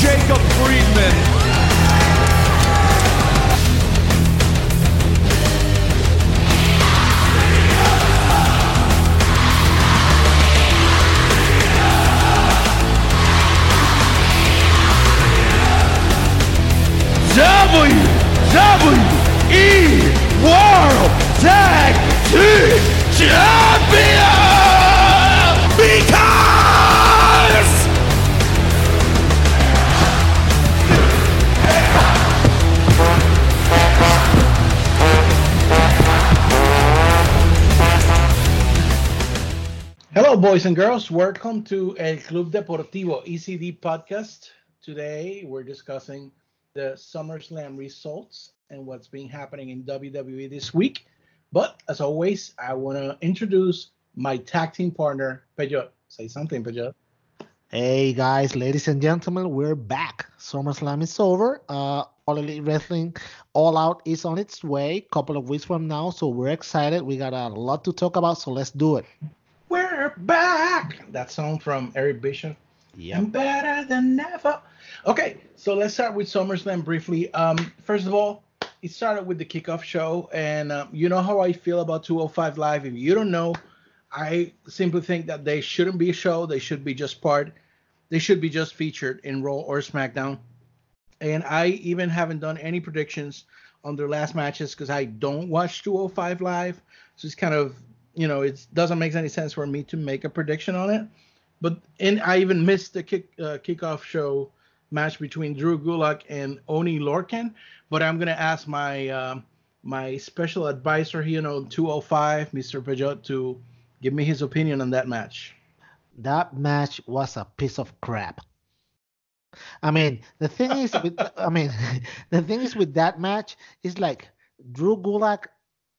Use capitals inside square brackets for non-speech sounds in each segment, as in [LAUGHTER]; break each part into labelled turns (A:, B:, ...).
A: Jacob Friedman.
B: WWE World Tag Team Champions! Boys and girls. Welcome to El Club Deportivo ECD podcast. Today, we're discussing the SummerSlam results and what's been happening in WWE this week. But as always, I want to introduce my tag team partner, Pellot. Say something, Pellot.
C: Hey guys, ladies and gentlemen, we're back. SummerSlam is over. Uh, All Elite Wrestling All Out is on its way. A couple of weeks from now, so we're excited. We got a lot to talk about, so let's do it.
B: We're back. That song from Eric Bishop. Yeah. I'm better than ever. Okay, so let's start with SummerSlam briefly. Um, first of all, it started with the kickoff show, and um, you know how I feel about 205 Live. If you don't know, I simply think that they shouldn't be a show. They should be just part. They should be just featured in Raw or SmackDown. And I even haven't done any predictions on their last matches because I don't watch 205 Live. So it's kind of, you know, it doesn't make any sense for me to make a prediction on it. But and I even missed the kick uh, kickoff show match between Drew Gulak and Oni Lorcan. But I'm gonna ask my um, my special advisor here on 205, Mr. Pellot, to give me his opinion on that match.
C: That match was a piece of crap. I mean, the thing is, with, I mean, [LAUGHS] the thing is with that match is like Drew Gulak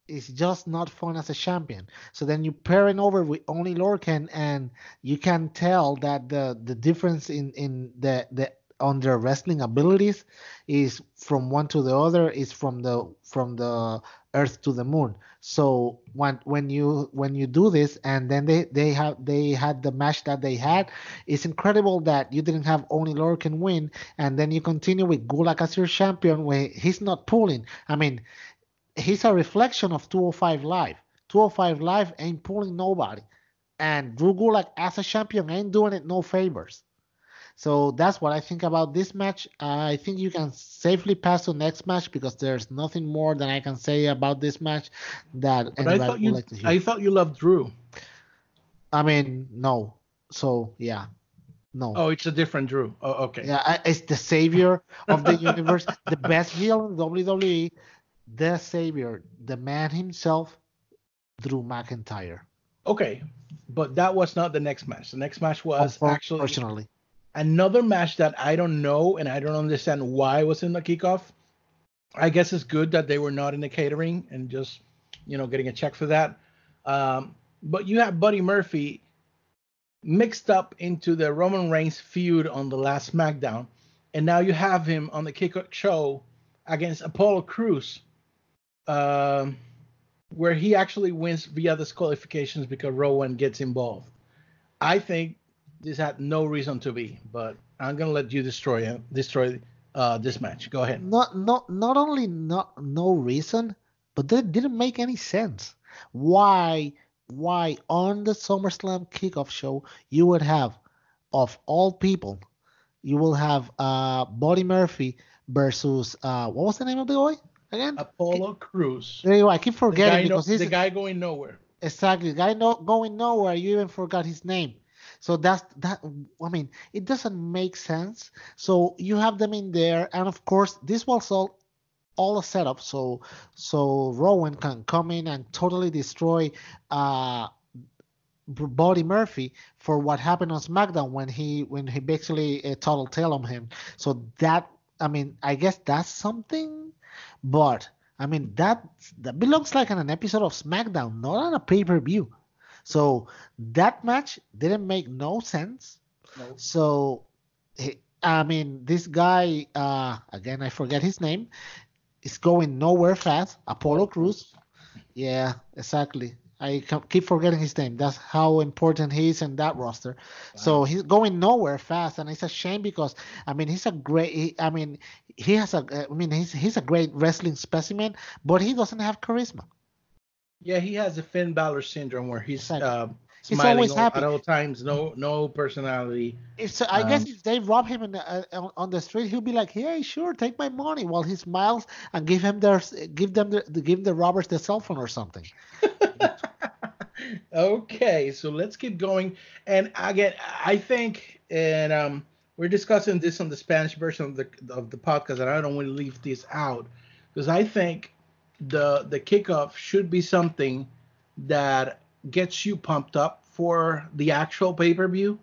C: is just not fun as a champion. So then you pair it over with Oni Lorcan, and you can tell that the the difference in in the the on their wrestling abilities is from one to the other is from the from the earth to the moon so when when you when you do this and then they they have they had the match that they had it's incredible that you didn't have Oni Lorcan win and then you continue with Gulak as your champion where he's not pulling i mean he's a reflection of 205 live 205 live ain't pulling nobody and Drew Gulak as a champion ain't doing it no favors so that's what I think about this match. I think you can safely pass to next match because there's nothing more that I can say about this match that
B: But I thought you
C: like to hear.
B: I thought you loved Drew.
C: I mean, no. So yeah, no.
B: Oh, it's a different Drew. Oh, okay.
C: Yeah, it's the savior of the universe, the best heel in WWE, the savior, the man himself, Drew McIntyre.
B: Okay. But that was not the next match. The next match was actually
C: Unfortunately,
B: another match that I don't know and I don't understand why was in the kickoff. I guess it's good that they were not in the catering and just, you know, getting a check for that. Um, but you have Buddy Murphy mixed up into the Roman Reigns feud on the last SmackDown, and now you have him on the kickoff show against Apollo Crews, um, where he actually wins via disqualifications because Rowan gets involved. I think this had no reason to be, but I'm gonna let you destroy destroy uh, this match. Go ahead.
C: not not not only not no reason, but that didn't make any sense. Why why on the SummerSlam kickoff show you would have of all people you will have uh Buddy Murphy versus uh what was the name of the boy again?
B: Apollo Crews,
C: There you go. I keep forgetting
B: guy, no,
C: because he's
B: the guy going nowhere.
C: Exactly. The guy not going nowhere. You even forgot his name. So that's that. I mean, it doesn't make sense. So you have them in there, and of course, this was all all a setup. So so Rowan can come in and totally destroy uh B- Buddy Murphy for what happened on SmackDown when he when he basically uh, total tail on him. So that I mean, I guess that's something, but I mean that that belongs like on an episode of SmackDown, not on a pay per view. So that match didn't make no sense.
B: No.
C: So he, I mean, this guy uh, again, I forget his name, is going nowhere fast. Apollo Crews. Yeah, exactly. I keep forgetting his name. That's how important he is in that roster. So he's going nowhere fast, and it's a shame because I mean he's a great. He, I mean he has a. I mean he's he's a great wrestling specimen, but he doesn't have charisma.
B: Yeah, he has the Finn Balor syndrome where he's
C: Exactly.
B: uh,
C: He's
B: smiling
C: always
B: all-
C: happy.
B: at all times. No, no personality.
C: It's, I guess
B: Um,
C: if they rob him in the, uh, on- on the street, he'll be like, "Hey, sure, take my money," while he smiles and give him their give them the, give the robbers the cell phone or something. [LAUGHS] [LAUGHS]
B: okay, so let's keep going. And again, I think, and um, we're discussing this on the Spanish version of the of the podcast, and I don't want to leave this out because I think the the kickoff should be something that gets you pumped up for the actual pay per view.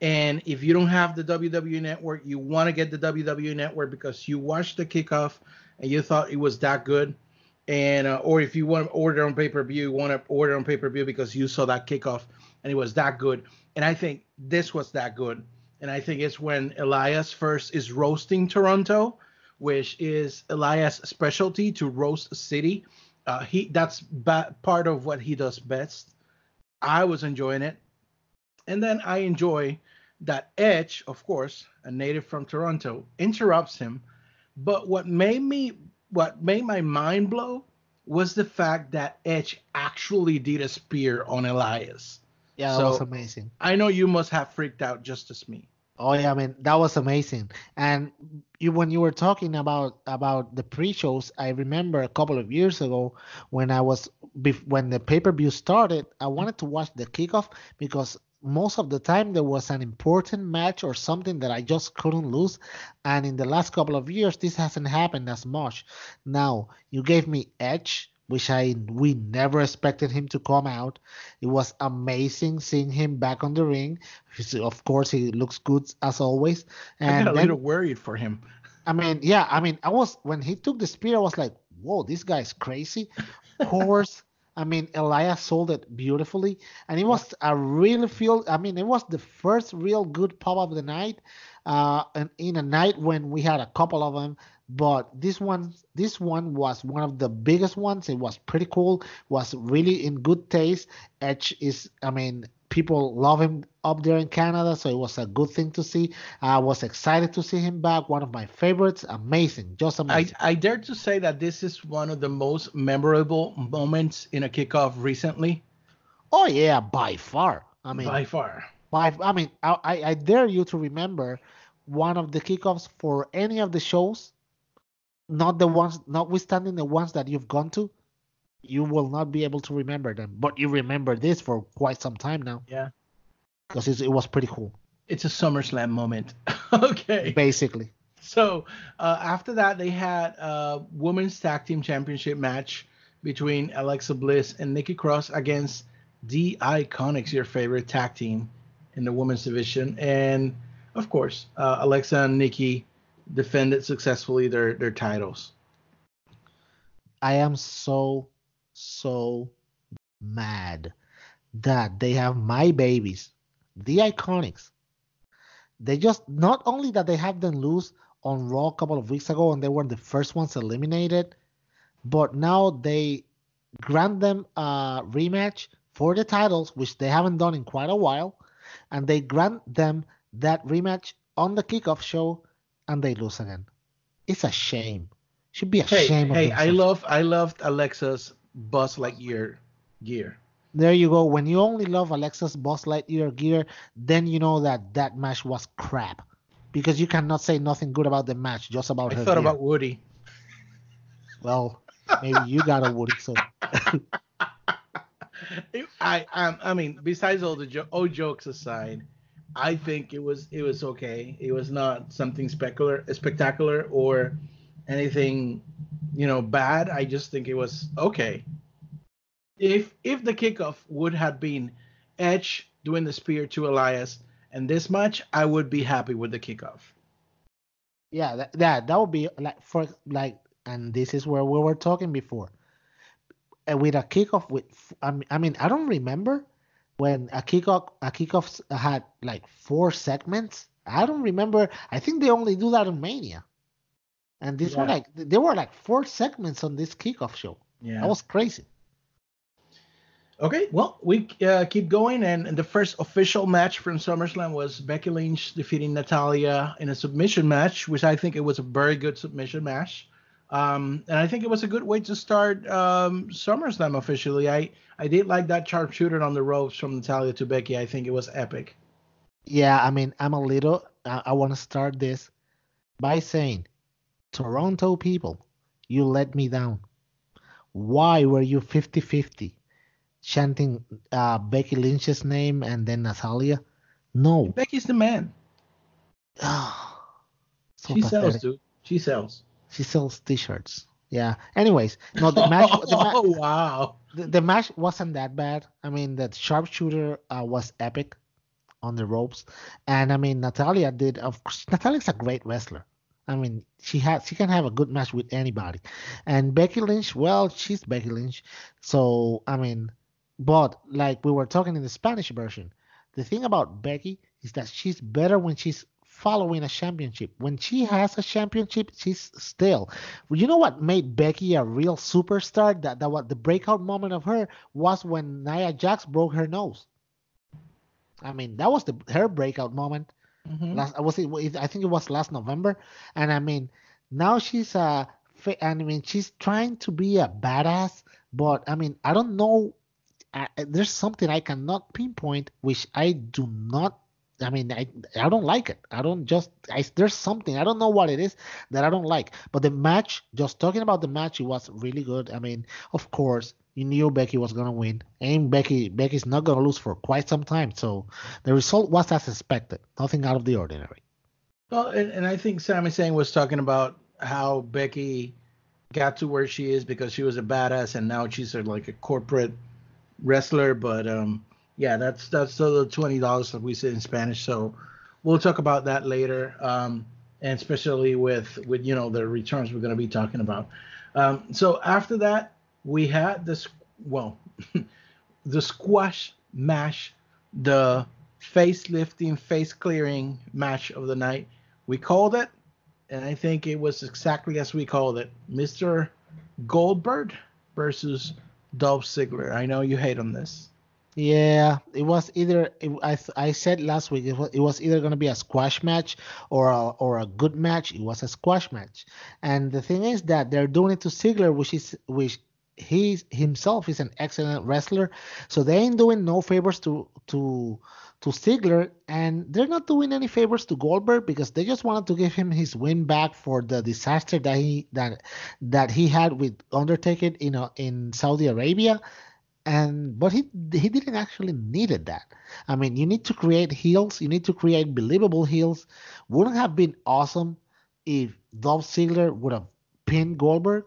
B: And if you don't have the WWE network, you want to get the WWE network because you watched the kickoff and you thought it was that good and uh, or if you want to order on pay per view, you want to order on pay per view because you saw that kickoff and it was that good. And I think this was that good. And I think it's when Elias first is roasting Toronto, which is Elias' specialty to roast a city. Uh, he that's ba- part of what he does best. I was enjoying it, and then I enjoy that Edge, of course, a native from Toronto, interrupts him. But what made me what made my mind blow was the fact that Edge actually did a spear on Elias.
C: Yeah, that
B: So-
C: was amazing.
B: I know you must have freaked out just as me.
C: Oh yeah, I mean that was amazing. And you when you were talking about about the pre-shows, I remember a couple of years ago when I was when the pay-per-view started, I wanted to watch the kickoff because most of the time there was an important match or something that I just couldn't lose. And in the last couple of years, this hasn't happened as much. Now you gave me Edge, which I we never expected him to come out. It was amazing seeing him back on the ring. He's- Of course, he looks good as always.
B: I
C: And
B: got a
C: then,
B: little worried for him.
C: I mean, yeah, I mean, I was when he took the spear, I was like, whoa, this guy's crazy. [LAUGHS] Of course, I mean, Elias sold it beautifully, and it was a real feel. I mean, it was the first real good pop of the night, uh, and in a night when we had a couple of them. But this one, this one was one of the biggest ones. It was pretty cool. Was really in good taste. Edge is, I mean, people love him up there in Canada, so it was a good thing to see. I was excited to see him back. One of my favorites. Amazing, just
B: I,
C: amazing.
B: I dare to say that this is one of the most memorable moments in a kickoff recently,
C: oh yeah, by far. I mean,
B: by far.
C: by, I mean, I, I I dare you to remember one of the kickoffs for any of the shows, not the ones, notwithstanding the ones that you've gone to. You will not be able to remember them, but you remember this for quite some time now
B: Yeah.
C: Because it was pretty cool,
B: It's a SummerSlam moment. [LAUGHS] okay.
C: basically.
B: So uh, after that, they had a women's tag team championship match between Alexa Bliss and Nikki Cross against the Iconics, your favorite tag team in the women's division, and of course, uh, Alexa and Nikki defended successfully their their titles.
C: I am so so mad that they have my babies, the Iconics. They just not only that they have them lose on Raw a couple of weeks ago and they were the first ones eliminated, but now they grant them a rematch for the titles, which they haven't done in quite a while, and they grant them that rematch on the kickoff show and they lose again. It's a shame. Should be a
B: Hey,
C: shame.
B: hey, I love I loved Alexa's Buzz Lightyear gear.
C: There you go. When you only love Alexa's Boss Lightyear gear, then you know that that match was crap. Because you cannot say nothing good about the match, just about
B: I
C: her
B: thought
C: gear.
B: about Woody.
C: Well, maybe you got a Woody, so [LAUGHS]
B: I um, I mean, besides all the jo- all jokes aside, I think it was it was okay. It was not something spectacular, spectacular or anything, you know, bad. I just think it was okay. If if the kickoff would have been Edge doing the spear to Elias and this match, I would be happy with the kickoff.
C: yeah, that, that that would be like for like, and this is where we were talking before. And with a kickoff with, I mean, I mean, I don't remember when a kickoff a kickoff had like four segments. I don't remember. I think they only do that on Mania. And this one
B: Yeah.
C: like there were like four segments on this kickoff show.
B: Yeah.
C: That was crazy.
B: Okay, well, we uh, keep going, and, and the first official match from SummerSlam was Becky Lynch defeating Natalya in a submission match, which I think it was a very good submission match. Um, and I think it was a good way to start um, SummerSlam officially. I I did like that sharpshooter on the ropes from Natalya to Becky. I think it was epic.
C: Yeah, I mean, I'm a little. I, I want to start this by saying, Toronto people, you let me down. Why were you 50-50 chanting uh, Becky Lynch's name and then Natalya. No.
B: Becky's the man.
C: so
B: she
C: pathetic.
B: sells, dude. She sells.
C: She sells T-shirts. Yeah. Anyways, no, the match. [LAUGHS] the, ma-
B: oh wow.
C: the, the match wasn't that bad. I mean, the sharpshooter uh, was epic on the ropes, and I mean, Natalya did. Of course, Natalya's a great wrestler. I mean, she had she can have a good match with anybody, and Becky Lynch. Well, she's Becky Lynch, so I mean, but like we were talking in the Spanish version, the thing about Becky is that she's better when she's following a championship. When she has a championship, she's still. You know what made Becky a real superstar? That that what the breakout moment of her was when Nia Jax broke her nose. I mean, that was the her breakout moment.
B: Mhm.
C: Last was it? I think it was last November. And I mean, now she's uh, and I mean, she's trying to be a badass, but I mean, I don't know. I, there's something I cannot pinpoint, which I do not. I mean, I I don't like it. I don't just. I, there's something I don't know what it is that I don't like. But the match, just talking about the match, it was really good. I mean, of course, you knew Becky was gonna win, and Becky Becky's not gonna lose for quite some time. So the result was as expected. Nothing out of the ordinary.
B: Well, and, and I think Sami Zayn was talking about how Becky got to where she is because she was a badass, and now she's a, like a corporate wrestler. But um, yeah, that's that's the twenty dollars that we say in Spanish. So we'll talk about that later, um, and especially with with you know the returns we're going to be talking about. Um, so after that, we had this well, [LAUGHS] the squash mash, the facelifting, face clearing match of the night. We called it, and I think it was exactly as we called it, Mr. Goldberg versus Dolph Ziggler. I know you hate on this.
C: Yeah, it was either it, I I said last week it was, it was either going to be a squash match or a, or a good match. It was a squash match, and the thing is that they're doing it to Ziggler, which is which he himself is an excellent wrestler. So they ain't doing no favors to to to Ziggler, and they're not doing any favors to Goldberg because they just wanted to give him his win back for the disaster that he that that he had with Undertaker in in Saudi Arabia and but he he didn't actually needed that. I mean, you need to create heels, you need to create believable heels. Wouldn't have been awesome if Dolph Ziggler would have pinned Goldberg.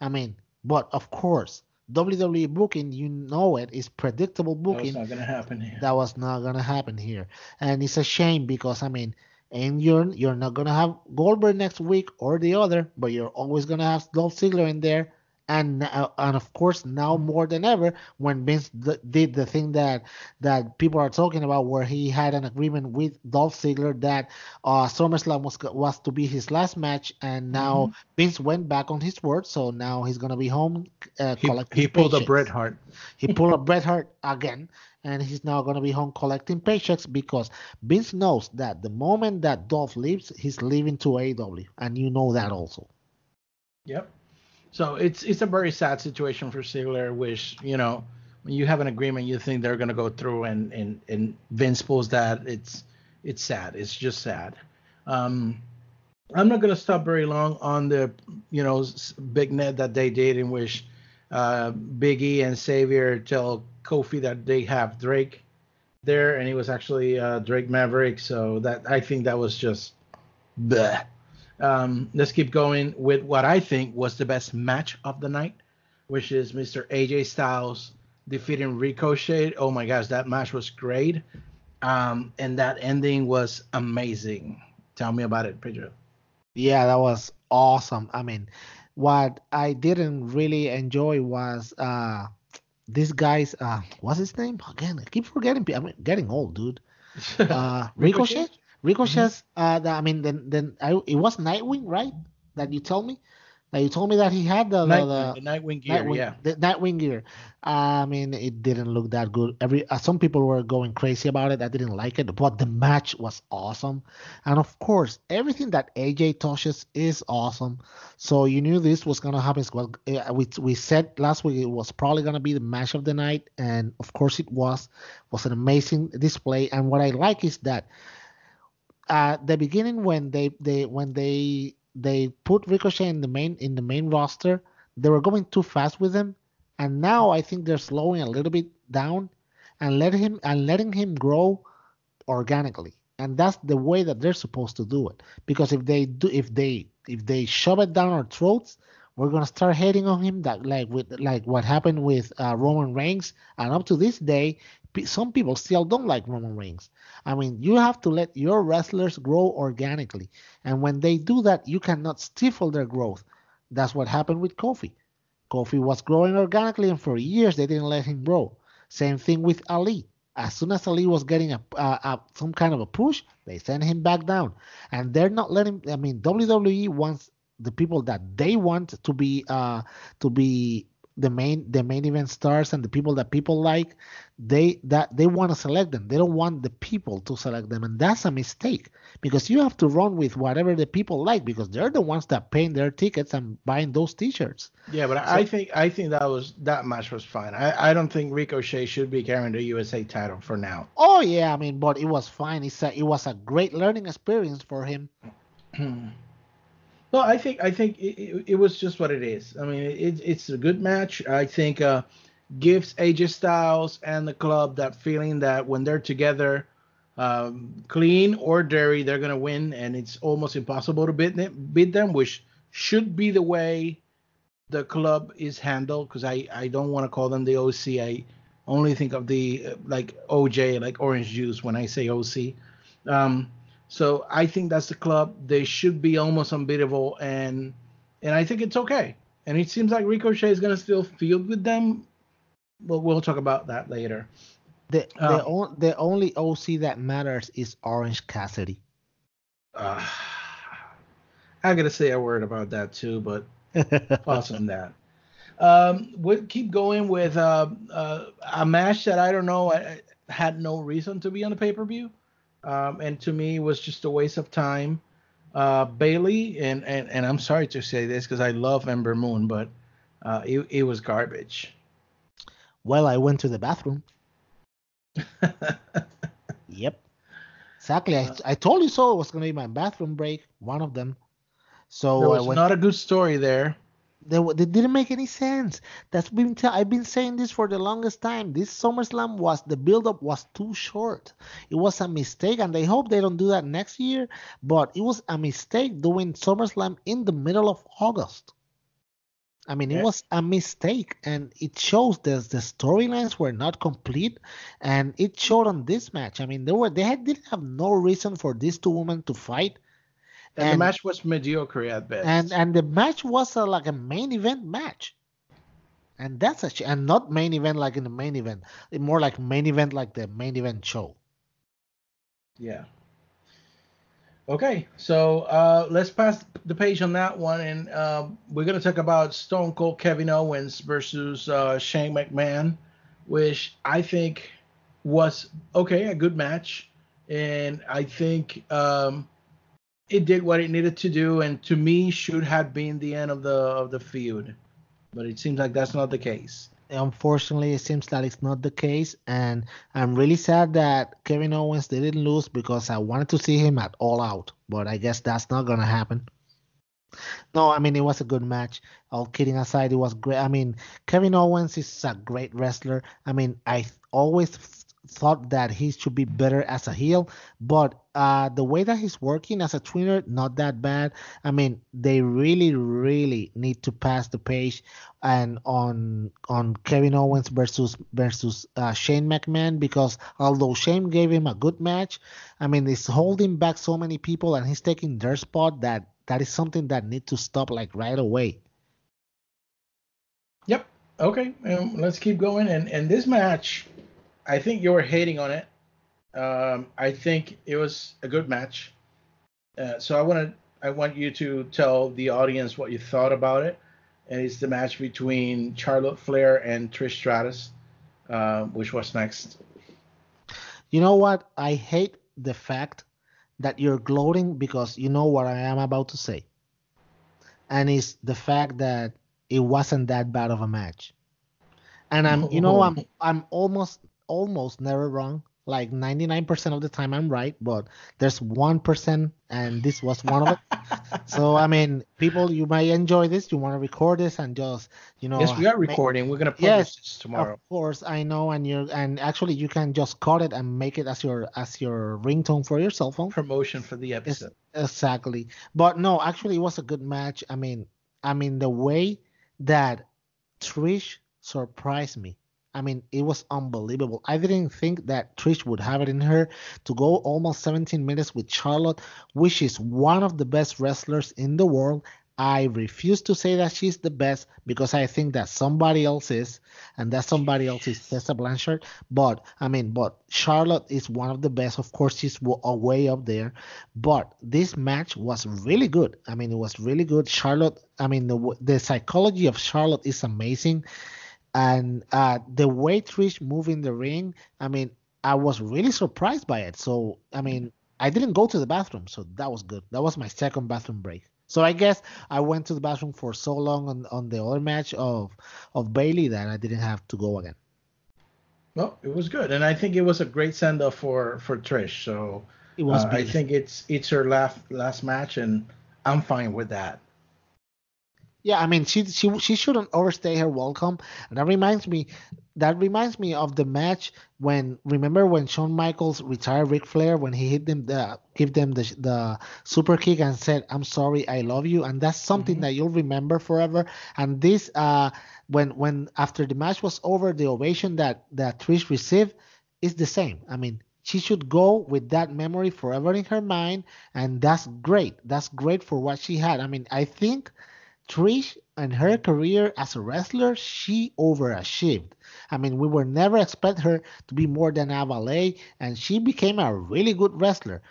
C: I mean, but of course, WWE booking, you know it, is predictable booking.
B: not gonna happen here.
C: That was not gonna happen here, and it's a shame because I mean, and you're you're not gonna have Goldberg next week or the other, but you're always gonna have Dolph Ziggler in there, and now- and of course now more than ever when Vince d- did the thing that that people are talking about, where he had an agreement with Dolph Ziggler that uh, SummerSlam was was to be his last match, and now Vince went back on his word, so now he's gonna be home. Uh,
B: He,
C: collecting
B: he pulled a. Bret Hart.
C: He [LAUGHS] pulled a Bret Hart again, and he's now going to be home collecting paychecks because Vince knows that the moment that Dolph leaves, he's leaving to AEW, and you know that also.
B: Yep. So it's it's a very sad situation for Ziggler, which you know when you have an agreement, you think they're gonna go through, and and and Vince pulls that. It's it's sad. It's just sad. Um, I'm not gonna stop very long on the you know vignette that they did in which uh, Biggie and Xavier tell Kofi that they have Drake there, and it was actually uh, Drake Maverick. So that I think that was just bleh. Um, let's keep going with what I think was the best match of the night, which is Mr. AJ Styles defeating Ricochet. Oh my gosh, that match was great. Um, and that ending was amazing. Tell me about it, Pedro.
C: Yeah, that was awesome. I mean, what I didn't really enjoy was uh this guy's uh what's his name again? I keep forgetting. I'm getting old, dude. [LAUGHS] Uh, Ricochet. Ricochet's. Uh, the, I mean, then then I, it was Nightwing, right? That you told me that you told me that he had the
B: Night,
C: the,
B: the Nightwing gear,
C: Nightwing,
B: yeah.
C: the Nightwing gear. I mean, it didn't look that good. Every uh, some people were going crazy about it. I didn't like it, but the match was awesome, and of course, everything that AJ touches is awesome. So you knew this was gonna happen. Well, uh, we we said last week it was probably gonna be the match of the night, and of course it was. It was an amazing display, and what I like is that at the beginning when they they when they they put Ricochet in the main in the main roster, they were going too fast with him, and now I think they're slowing a little bit down and letting him and letting him grow organically. And that's the way that they're supposed to do it. Because if they do if they if they shove it down our throats, we're gonna start hating on him that like with like what happened with uh, Roman Reigns, and up to this day, some people still don't like Roman Reigns. I mean, you have to let your wrestlers grow organically, and when they do that, you cannot stifle their growth. That's what happened with Kofi. Kofi was growing organically, and for years they didn't let him grow. Same thing with Ali. As soon as Ali was getting a, a, a some kind of a push, they sent him back down, and they're not letting. I mean, WWE wants the people that they want to be uh to be the main the main event stars and the people that people like they that they want to select them. They don't want the people to select them and that's a mistake because you have to run with whatever the people like because they're the ones that paying their tickets and buying those t-shirts.
B: Yeah but so, i think i think that was that match was fine. I i don't think ricochet should be carrying the usa title for now.
C: Oh yeah i mean but it was fine. It's a, it was a great learning experience for him [CLEARS THROAT]
B: Well, I think I think it, it, it, was just what it is. I mean, it, it's a good match. I think uh, gives AJ Styles and the club that feeling that when they're together, um, clean or dirty, they're gonna win, and it's almost impossible to beat them, beat them, which should be the way the club is handled. Because I I don't want to call them the OC. I only think of the like OJ, like orange juice when I say OC. Um, so I think that's the club. They should be almost unbeatable, and and I think it's okay. And it seems like Ricochet is gonna still field with them, but we'll talk about that later.
C: The the, um, on, the only OC that matters is Orange Cassidy.
B: Uh, I gotta say a word about that too, but [LAUGHS] pause on that. Um, we'll keep going with uh, uh, a match that I don't know I, had no reason to be on the pay per view um, and to me it was just a waste of time. Uh, Bayley and, and and I'm sorry to say this because I love Ember Moon, but uh, it it was garbage.
C: Well, I went to the bathroom. [LAUGHS] yep, exactly. I, I told you so. It was gonna be my bathroom break, one of them. So
B: was went, not a good story there.
C: They, they didn't make any sense. That's been t- I've been saying this for the longest time. This SummerSlam was the build-up was too short. It was a mistake, and I hope they don't do that next year. But it was a mistake doing SummerSlam in the middle of August. I mean, it was a mistake, and it shows that the storylines were not complete, and it showed on this match. I mean, they were they had, didn't have no reason for these two women to fight
B: and, and, the match was mediocre at best.
C: And and the match was a, like a main event match. And that's a and not main event like in the main event. More like main event like the main event show.
B: Yeah. Okay, so uh, let's pass the page on that one, and uh, we're gonna talk about Stone Cold Kevin Owens versus uh, Shane McMahon, which I think was okay, a good match, and I think um, it did what it needed to do, and to me should have been the end of the of the feud. But it seems like that's not the case.
C: Unfortunately, it seems that it's not the case, and I'm really sad that Kevin Owens didn't lose because I wanted to see him at All Out, but I guess that's not gonna happen. No, I mean it was a good match. All kidding aside, it was great. I mean, Kevin Owens is a great wrestler. I mean, I always thought that he should be better as a heel, but uh, the way that he's working as a tweener, not that bad. I mean, they really, really need to pass the page and on on Kevin Owens versus versus uh, Shane McMahon because although Shane gave him a good match, I mean, he's holding back so many people and he's taking their spot that that is something that needs to stop like right away.
B: Yep. Okay. Um, let's keep going. And and this match I think you were hating on it. Um, I think it was a good match. Uh, so I want to I want you to tell the audience what you thought about it. And it's the match between Charlotte Flair and Trish Stratus, uh, which was next.
C: You know what? I hate the fact that you're gloating because you know what I am about to say. And it's the fact that it wasn't that bad of a match. And I'm you know I'm I'm almost almost never wrong. Like 99% of the time I'm right, but there's 1% and this was one of it. [LAUGHS] so I mean, people you might enjoy this, you want to record this and just, you know
B: Yes, we are recording. We're going to publish
C: Yes,
B: this tomorrow.
C: Of course, I know, and you're, and actually you can just cut it and make it as your as your ringtone for your cell phone.
B: Promotion for the
C: It's-
B: episode.
C: exactly. But no, actually, it was a good match. I mean, I mean the way that Trish surprised me. I mean, it was unbelievable. I didn't think that Trish would have it in her to go almost 17 minutes with Charlotte, which is one of the best wrestlers in the world. I refuse to say that she's the best because I think that somebody else is, and that somebody else is Tessa Blanchard. But I mean, but Charlotte is one of the best. Of course, she's way up there. But this match was really good. I mean, it was really good. Charlotte. I mean, the the psychology of Charlotte is amazing, and uh, the way Trish moved in the ring. I mean, I was really surprised by it. So I mean, I didn't go to the bathroom, so that was good. That was my second bathroom break. So I guess I went to the bathroom for so long on, on the other match of of Bayley that I didn't have to go again.
B: Well, it was good, and I think it was a great send off for for Trish. So
C: It was
B: uh, I think it's it's her last last match, and I'm fine with that.
C: Yeah, I mean she she she shouldn't overstay her welcome. And that reminds me that reminds me of the match when remember when Shawn Michaels retired Ric Flair when he hit them the give them the the super kick and said I'm sorry I love you and that's something
B: Mhm.
C: that you'll remember forever. And this uh when when after the match was over the ovation that that Trish received is the same. I mean she should go with that memory forever in her mind and that's great. That's great for what she had. I mean I think Trish and her career as a wrestler, she overachieved. I mean, we were never expect her to be more than a valet, and she became a really good wrestler.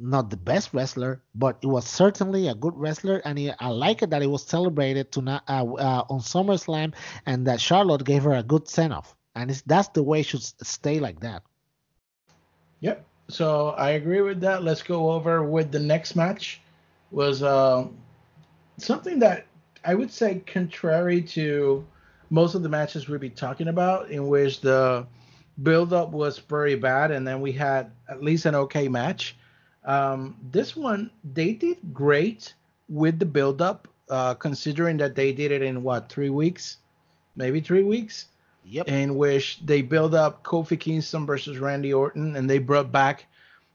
C: Not the best wrestler, but it was certainly a good wrestler, and it, I like it that it was celebrated uh, uh, on SummerSlam, and that Charlotte gave her a good send off, and that's the way it should stay like that.
B: Yep. So I agree with that. Let's go over with the next match. Was uh, something that I would say contrary to most of the matches we'll be talking about, in which the build-up was very bad, and then we had at least an okay match. Um, this one they did great with the build-up, uh, considering that they did it in what three weeks, maybe three weeks
C: Yep.
B: in which they build up Kofi Kingston versus Randy Orton, and they brought back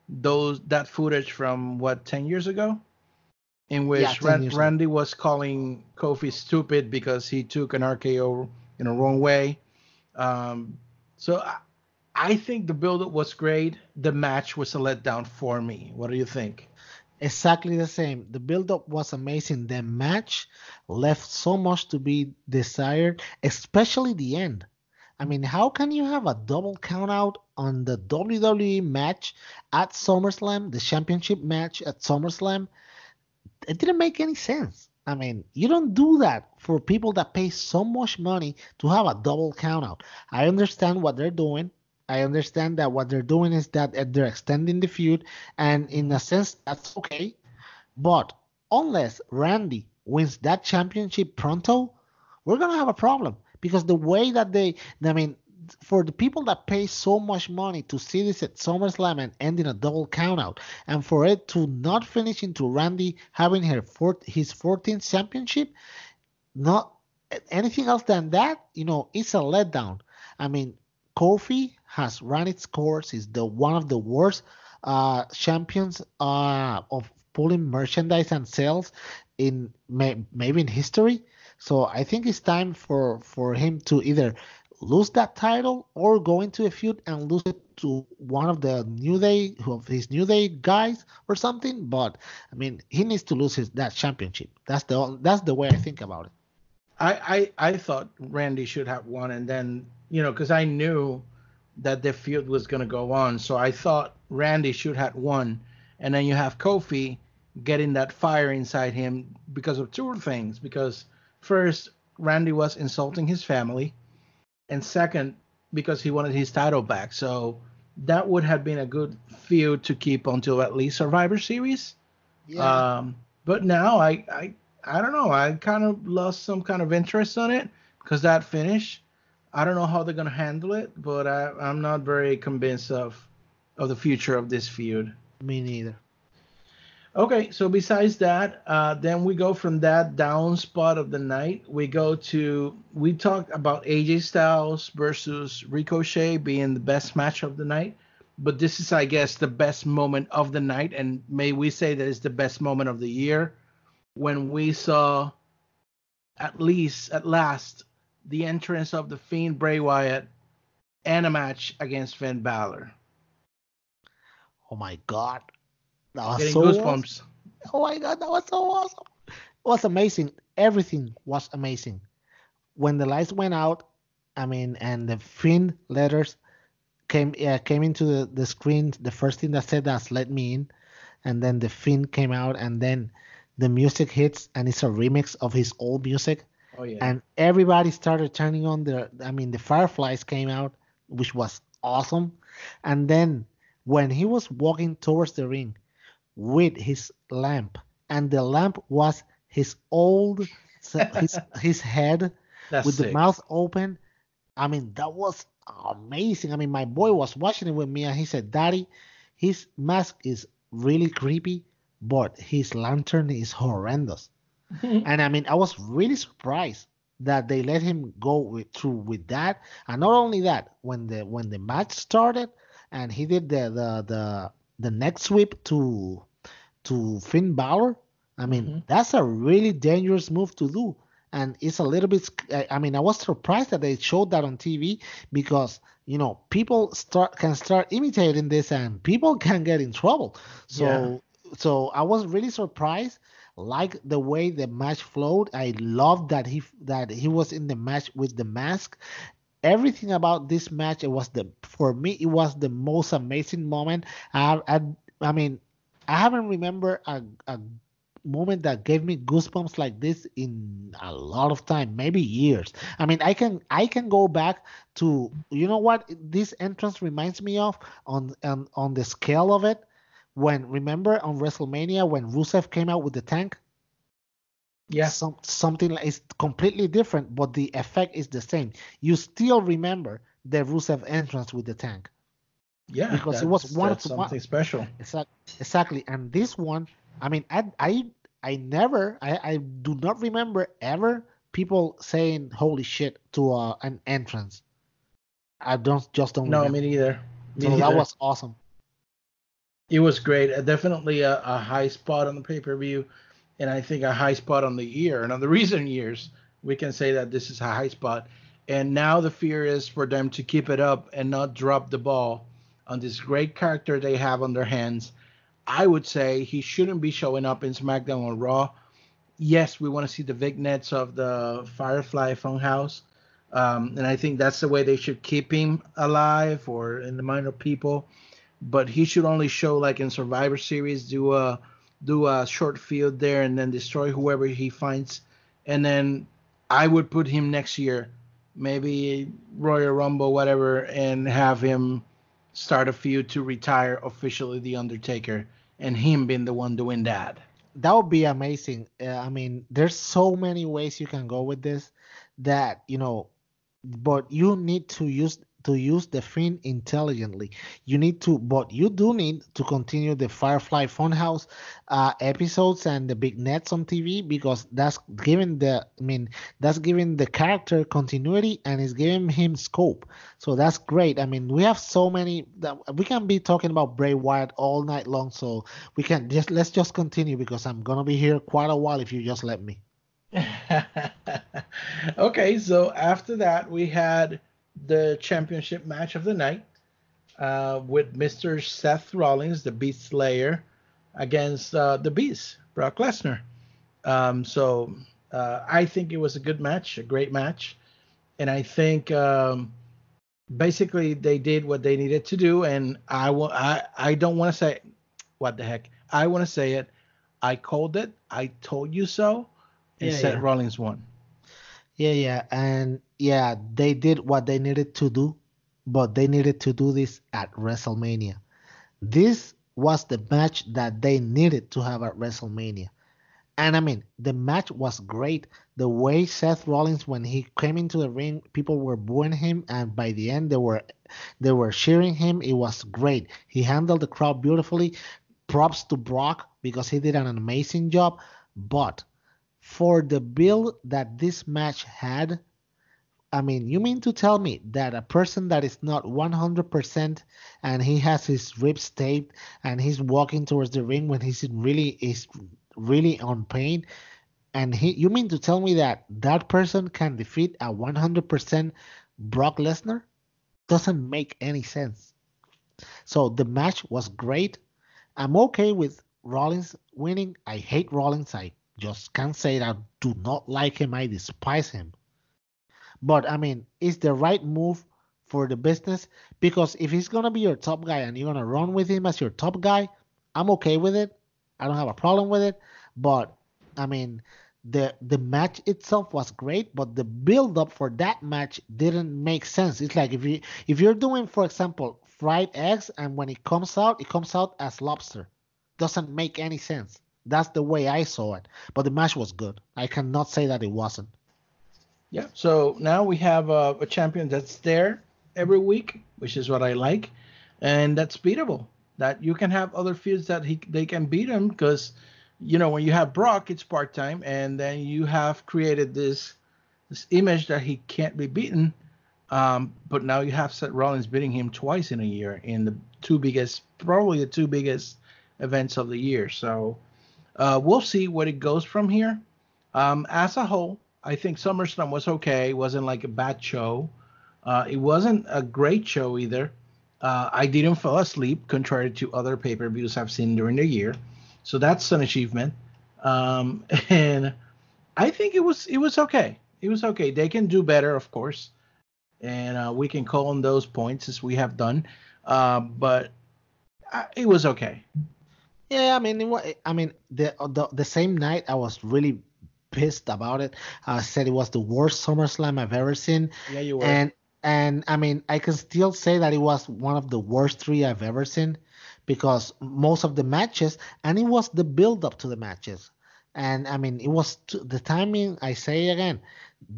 B: those that footage from what ten years ago, in which
C: Yeah, 10
B: Ran-
C: years ago.
B: Randy was calling Kofi stupid because he took an RKO in a wrong way. Um, so I, I think the build-up was great. The match was a letdown for me. What do you think?
C: Exactly the same. The build-up was amazing. The match left so much to be desired, especially the end. I mean, how can you have a double count out on the WWE match at SummerSlam, the championship match at SummerSlam? It didn't make any sense. I mean, you don't do that for people that pay so much money to have a double count out. I understand what they're doing. I understand that what they're doing is that uh, they're extending the feud, and in a sense, that's okay. But unless Randy wins that championship pronto, we're gonna have a problem because the way that they, I mean, for the people that pay so much money to see this at SummerSlam and end in a double countout, and for it to not finish into Randy having her his 14th championship, not anything else than that, you know, it's a letdown. I mean, Kofi has run its course. He's the one of the worst uh, champions uh, of pulling merchandise and sales in may, maybe in history. So I think it's time for for him to either lose that title or go into a feud and lose it to one of the New Day of his New Day guys or something. But I mean, he needs to lose his that championship. That's the that's the way I think about it.
B: I, I I thought Randy should have won, and then you know because I knew that the feud was gonna go on, so I thought Randy should have won, and then you have Kofi, getting that fire inside him because of two things. Because first, Randy was insulting his family, and second, because he wanted his title back. So that would have been a good feud to keep until at least Survivor Series. Yeah. Um, but now I, I I don't know. I kind of lost some kind of interest on it because that finish. I don't know how they're gonna handle it, but I, I'm not very convinced of of the future of this feud.
C: Me neither.
B: Okay, so besides that, uh, then we go from that down spot of the night. We go to we talked about AJ Styles versus Ricochet being the best match of the night, but this is, I guess, the best moment of the night, and may we say that it's the best moment of the year when we saw, at least at last, the entrance of the Fiend Bray Wyatt and a match against Finn Balor.
C: Oh my God! That was
B: Getting
C: so
B: goosebumps.
C: Awesome. Oh my god, that was so awesome. It was amazing. Everything was amazing. When the lights went out, I mean, and the Fiend letters came uh, came into the, the screen, the first thing that said that's let me in. And then the Fiend came out, and then the music hits, and it's a remix of his old music.
B: Oh yeah.
C: And everybody started turning on their, I mean, the Fireflies came out, which was awesome. And then when he was walking towards the ring, with his lamp, and the lamp was his old his his head [LAUGHS]
B: That's
C: with
B: sick.
C: the mouth open. I mean, that was amazing. I mean, my boy was watching it with me, and he said, "Daddy, his mask is really creepy, but his lantern is horrendous." [LAUGHS] and I mean, I was really surprised that they let him go with, through with that. And not only that, when the when the match started and he did the the the, the next sweep to to Finn Balor, I mean,
B: Mhm.
C: that's a really dangerous move to do. And it's a little bit. I I mean, I was surprised that they showed that on TV because you know people start can start imitating this and people [LAUGHS] can get in trouble. So so I was really surprised. Like the way the match flowed, I loved that he that he was in the match with the mask. Everything about this match, it was the for me, it was the most amazing moment. I I, I mean, I haven't remember a, a moment that gave me goosebumps like this in a lot of time, maybe years. I mean, I can I can go back to you know what this entrance reminds me of on on, on the scale of it when remember on WrestleMania when Rusev came out with the tank.
B: Yeah.
C: Some, something like it's completely different, but the effect is the same. You still remember the Rusev entrance with the tank.
B: Yeah.
C: because it was one
B: that's
C: to one.
B: something special.
C: Exactly. Exactly. And this one, I mean, I I I never, I I do not remember ever people saying "Holy shit" to uh, an entrance. I don't just don't.
B: No,
C: remember.
B: me neither. Me
C: so that was awesome.
B: It was great. Uh, Definitely a, a high spot on the pay per view, and I think a high spot on the year. And on the [LAUGHS] recent years, we can say that this is a high spot. And now the fear is for them to keep it up and not drop the ball on this great character they have on their hands. I would say he shouldn't be showing up in SmackDown or Raw. Yes, we want to see the vignettes of the Firefly Funhouse. Um, and I think that's the way they should keep him alive or in the mind of people but he should only show like in Survivor Series, do a do a short field there and then destroy whoever he finds, and then I would put him next year, maybe Royal Rumble, whatever, and have him start a feud to retire officially the Undertaker, and him being the one doing that.
C: That would be amazing. Uh, I mean, there's so many ways you can go with this that you know, but you need to use to use the Fiend intelligently. You need to, but you do need to continue the Firefly Funhouse uh, episodes and the vignettes on TV because that's giving the, I mean, that's giving the character continuity and is giving him scope. So that's great. I mean, we have so many that we can be talking about Bray Wyatt all night long. So we can just let's just continue because I'm gonna be here quite a while if you just let me. [LAUGHS]
B: okay, so after that we had the championship match of the night uh, with Mr. Seth Rollins, the Beast Slayer, against uh, the Beast, Brock Lesnar. Um, so uh, I think it was a good match, a great match, and I think um, basically they did what they needed to do. And I wa- I I don't want to say what the heck. I want to say it. I called it. I told you so. And
C: Yeah,
B: Seth
C: yeah.
B: Rollins won.
C: Yeah, yeah, and yeah, they did what they needed to do, but they needed to do this at WrestleMania. This was the match that they needed to have at WrestleMania. And I mean, the match was great. The way Seth Rollins, when he came into the ring, people were booing him, and by the end, they were they were cheering him. It was great. He handled the crowd beautifully. Props to Brock because he did an amazing job. But for the build that this match had, I mean, you mean to tell me that a person that is not 100% and he has his ribs taped and he's walking towards the ring when he's really is really on pain and he you mean to tell me that that person can defeat a 100% Brock Lesnar? Doesn't make any sense. So the match was great. I'm okay with Rollins winning. I hate Rollins. I just can't say that I do not like him. I despise him. But I mean, it's the right move for the business because if he's gonna be your top guy and you're gonna run with him as your top guy, I'm okay with it. I don't have a problem with it. But I mean, the the match itself was great, but the build up for that match didn't make sense. It's like if you if you're doing, for example, fried eggs and when it comes out, it comes out as lobster. Doesn't make any sense. That's the way I saw it. But the match was good. I cannot say that it wasn't.
B: Yeah. So now we have a, a champion that's there every week, which is what I like, and that's beatable. That you can have other feuds that he they can beat him because, you know, when you have Brock, it's part time, and then you have created this this image that he can't be beaten. Um, but now you have Seth Rollins beating him twice in a year in the two biggest, probably the two biggest events of the year. So uh, we'll see what it goes from here. Um, as a whole, I think SummerSlam was okay. It wasn't like a bad show. Uh, it wasn't a great show either. Uh, I didn't fall asleep, contrary to other pay-per-views I've seen during the year. So that's an achievement. Um, [LAUGHS] and I think it was it was okay. It was okay. They can do better, of course, and uh, we can call on those points as we have done. Uh, but uh, it was okay.
C: Yeah, I mean, it I mean, the, the the same night I was really pissed about it. I said it was the worst SummerSlam I've ever seen.
B: Yeah, you were.
C: And and I mean, I can still say that it was one of the worst three I've ever seen because most of the matches, and it was the build up to the matches. And I mean, it was t- the timing. I say again,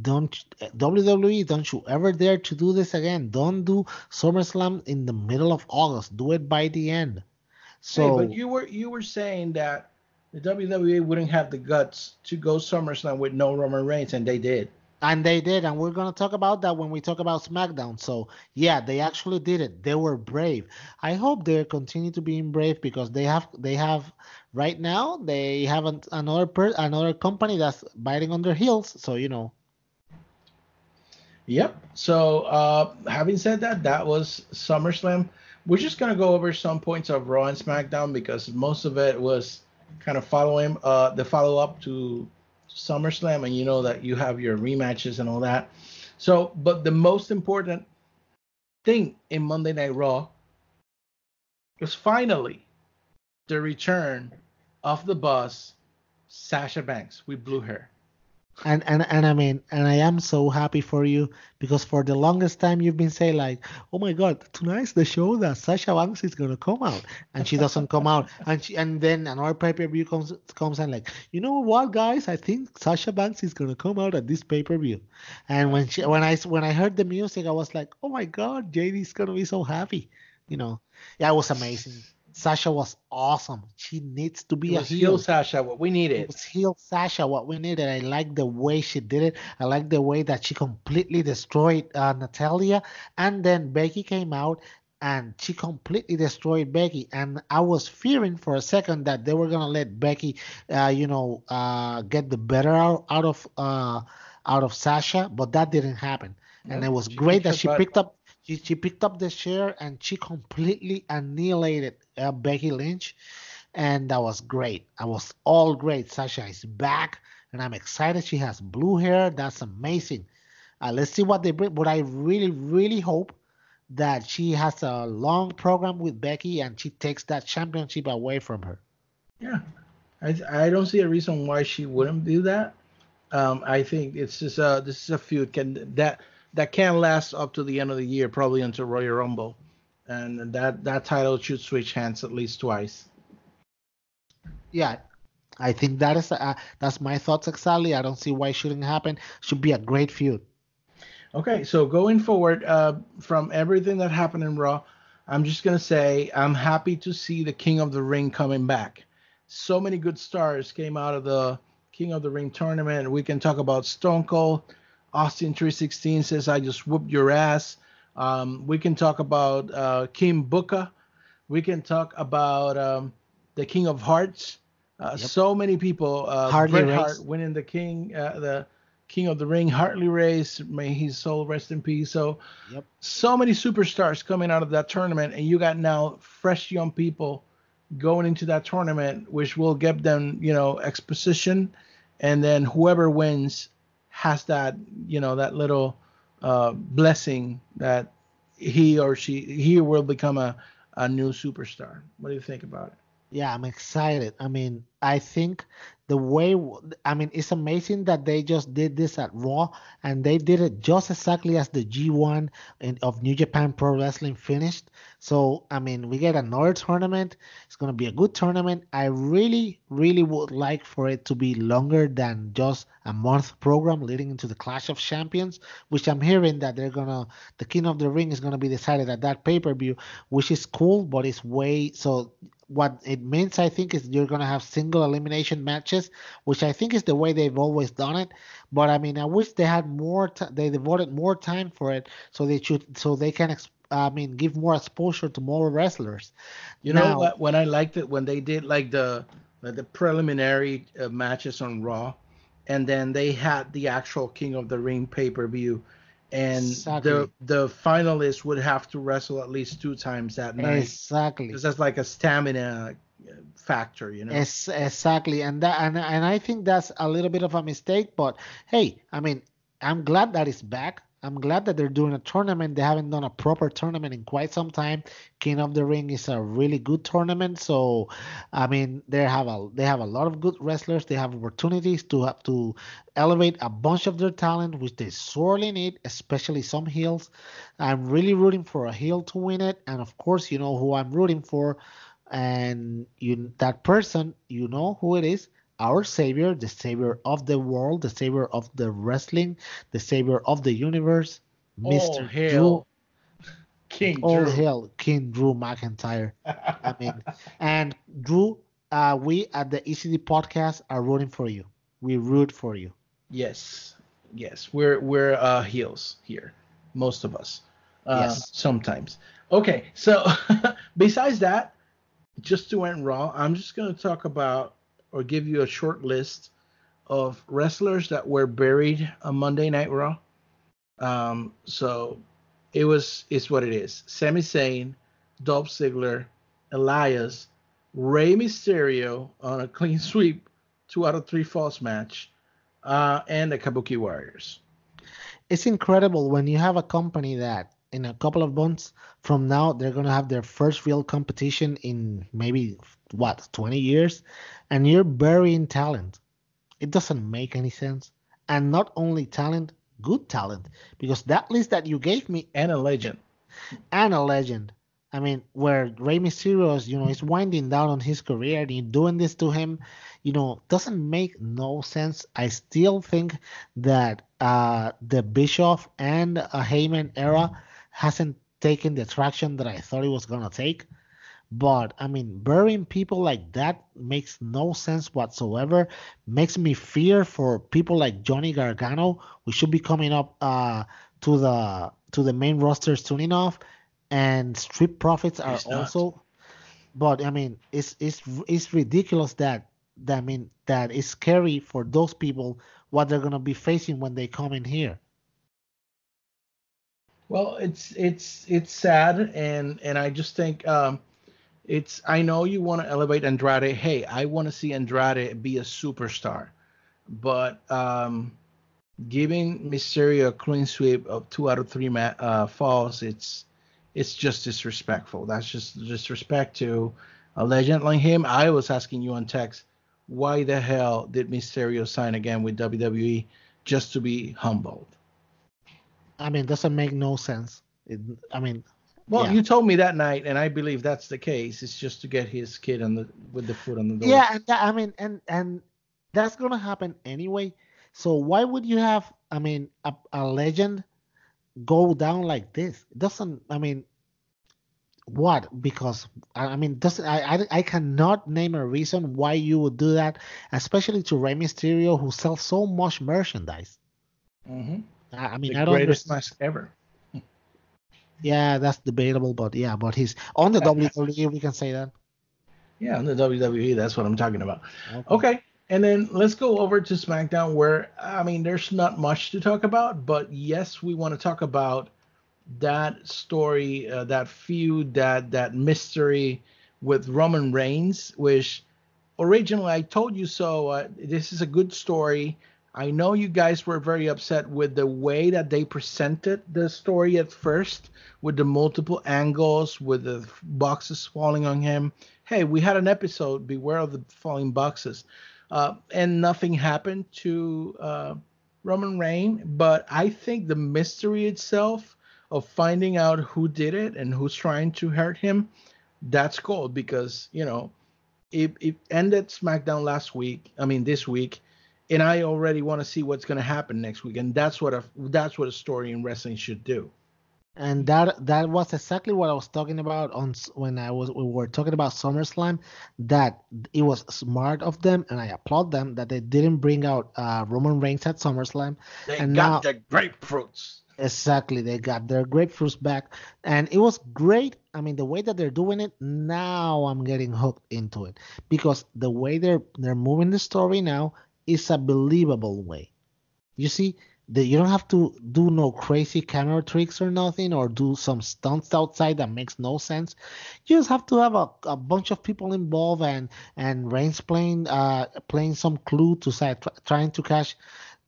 C: don't WWE, don't you ever dare to do this again. Don't do SummerSlam in the middle of August. Do it by the end. So,
B: hey, but you were you were saying that the WWE wouldn't have the guts to go SummerSlam with no Roman Reigns, and they did.
C: And they did, and we're gonna talk about that when we talk about SmackDown. So yeah, they actually did it. They were brave. I hope they continue to being brave because they have they have right now they have an, another per, another company that's biting on their heels. So you know,
B: Yep. So uh, having said that, that was SummerSlam. We're just gonna go over some points of Raw and SmackDown because most of it was kind of following uh, the follow up to SummerSlam, and you know that you have your rematches and all that. So, but the most important thing in Monday Night Raw was finally the return of the boss, Sasha Banks. We blew her.
C: And and and I mean, and I am so happy for you because for the longest time you've been saying like, oh my God, tonight's the show that Sasha Banks is gonna come out, and she doesn't come out, [LAUGHS] and she and then another pay per view comes comes and like, you know what, guys, I think Sasha Banks is gonna come out at this pay per view, and when she when I when I heard the music, I was like, oh my God, JD's gonna be so happy, you know, yeah, it was amazing. Sasha was awesome. She needs to be
B: It
C: a heel.
B: heel Sasha, what we
C: It
B: needed.
C: was heel Sasha what we needed. I like the way she did it. I like the way that she completely destroyed uh, Natalya, and then Becky came out and she completely destroyed Becky. And I was fearing for a second that they were gonna let Becky, uh, you know, uh, get the better out, out of uh, out of Sasha, but that didn't happen. And it was great that she
B: butt.
C: picked up she, she picked up the chair and she completely annihilated uh, Becky Lynch and that was great. I was all great. Sasha is back, and I'm excited. She has blue hair. That's amazing. Uh, let's see what they bring. But I really, really hope that she has a long program with Becky and she takes that championship away from her.
B: Yeah. I I don't see a reason why she wouldn't do that. Um, I think it's just a this is a feud can that that can last up to the end of the year, probably until Royal Rumble, and that that title should switch hands at least twice.
C: Yeah, I think that is uh, that's my thoughts exactly. I don't see why it shouldn't happen. Should be a great feud.
B: Okay, so going forward, uh, from everything that happened in Raw, I'm just gonna say I'm happy to see the King of the Ring coming back. So many good stars came out of the King of the Ring tournament. We can talk about Stone Cold, Austin 316 says I just whooped your ass. Um, we can talk about uh, King Booker. We can talk about um, the King of Hearts. Uh, yep. So many people. Uh, Harley Bret Hart winning the King, uh, the King of the Ring, Harley Race. May his soul rest in peace. So, yep. so many superstars coming out of that tournament, and you got now fresh young people going into that tournament, which will give them, you know, exposition, and then whoever wins has that, you know, that little uh, blessing that he or she he will become a a new superstar. What do you think about it?
C: Yeah, I'm excited. I mean, I think the way I mean, it's amazing that they just did this at Raw and they did it just exactly as the G1 in, of New Japan Pro Wrestling finished. So, I mean, we get another tournament. It's going to be a good tournament. I really, really would like for it to be longer than just a month program leading into the Clash of Champions, which I'm hearing that they're going to, the King of the Ring is going to be decided at that pay per view, which is cool, but it's way, so what it means, I think, is you're gonna have single elimination matches, which I think is the way they've always done it. But I mean, I wish they had more. T- they devoted more time for it, so they should, so they can. Exp- I mean, give more exposure to more wrestlers.
B: You now, know what? When I liked it when they did like the the preliminary uh, matches on Raw, and then they had the actual King of the Ring pay per view and exactly. the the finalists would have to wrestle at least two times that night.
C: Exactly.
B: Because that's like a stamina uh, factor, you know.
C: Exactly, and that and and I think that's a little bit of a mistake, but hey, I mean, I'm glad that it's back. I'm glad that they're doing a tournament. They haven't done a proper tournament in quite some time. King of the Ring is a really good tournament. So, I mean, they have a they have a lot of good wrestlers. They have opportunities to have to elevate a bunch of their talent, which they sorely need, especially some heels. I'm really rooting for a heel to win it, and of course, you know who I'm rooting for, and you that person, you know who it is our Savior, the Savior of the world, the Savior of the wrestling, the Savior of the universe, Mr. Drew.
B: King
C: All Drew. hail King Drew McIntyre. I mean, and Drew, uh, we at the ECD podcast are rooting for you. We root for you.
B: Yes, yes, we're we're uh, heels here, most of us. Uh, yes. Sometimes. Okay, so [LAUGHS] besides that, just to end raw, I'm just gonna talk about or give you a short list of wrestlers that were buried on Monday Night Raw. Um, so it was it's what it is. Sami Zayn, Dolph Ziggler, Elias, Rey Mysterio on a clean sweep, two out of three falls match, uh, and the Kabuki Warriors.
C: It's incredible when you have a company that in a couple of months from now they're gonna have their first real competition in maybe what 20 years? And you're burying talent. It doesn't make any sense. And not only talent good talent. Because that list that you gave me
B: and a legend.
C: And a legend. I mean, where Rey Mysterio is, you know, is winding down on his career and you're doing this to him, you know, doesn't make no sense. I still think that uh, the Bischoff and uh, Heyman era hasn't taken the traction that I thought it was gonna take. But I mean, burying people like that makes no sense whatsoever. Makes me fear for people like Johnny Gargano, who should be coming up uh, to the to the main roster soon enough, and Street Profits are also. But I mean, it's it's it's ridiculous that that I mean that is scary for those people what they're gonna be facing when they come in here.
B: Well, it's it's it's sad, and and I just think um, it's. I know you want to elevate Andrade. Hey, I want to see Andrade be a superstar, but um, giving Mysterio a clean sweep of two out of three ma- uh, falls, it's it's just disrespectful. That's just disrespect to a legend like him. I was asking you on text, why the hell did Mysterio sign again with WWE just to be humbled?
C: I mean, doesn't make no sense. It, I mean,
B: well,
C: yeah.
B: you told me that night, and I believe that's the case. It's just to get his kid on the with the foot on the door.
C: Yeah, and that, I mean, and and that's gonna happen anyway. So why would you have, I mean, a, a legend go down like this? It doesn't. I mean, what? Because I mean, doesn't I, I I cannot name a reason why you would do that, especially to Rey Mysterio, who sells so much merchandise.
B: Mm-hmm.
C: I, I mean,
B: the
C: I don't
B: greatest match ever. [LAUGHS]
C: Yeah, that's debatable, but yeah, but he's on the [LAUGHS] WWE. We can say that.
B: Yeah, on the WWE, that's what I'm talking about. Okay, and then let's go over to SmackDown, where I mean, there's not much to talk about, but yes, we want to talk about that story, uh, that feud, that that mystery with Roman Reigns, which originally I told you so. Uh, this is a good story. I know you guys were very upset with the way that they presented the story at first, with the multiple angles, with the boxes falling on him. Hey, we had an episode, Beware of the Falling Boxes, uh, and nothing happened to uh, Roman Reigns. But I think the mystery itself of finding out who did it and who's trying to hurt him, that's gold because, you know, it, it ended SmackDown last week. I mean, this week and I already want to see what's going to happen next week. And that's what a that's what a story in wrestling should do.
C: And that that was exactly what I was talking about on when I was we were talking about SummerSlam. That it was smart of them, and I applaud them that they didn't bring out uh, Roman Reigns at SummerSlam.
B: They
C: And
B: got
C: now-
B: the grapefruits.
C: Exactly, they got their grapefruits back, and it was great. I mean, the way that they're doing it now, I'm getting hooked into it because the way they're they're moving the story now is a believable way. You see, that you don't have to do no crazy camera tricks or nothing, or do some stunts outside that makes no sense. You just have to have a, a bunch of people involved and and Reigns playing uh playing some clue to say tr- trying to catch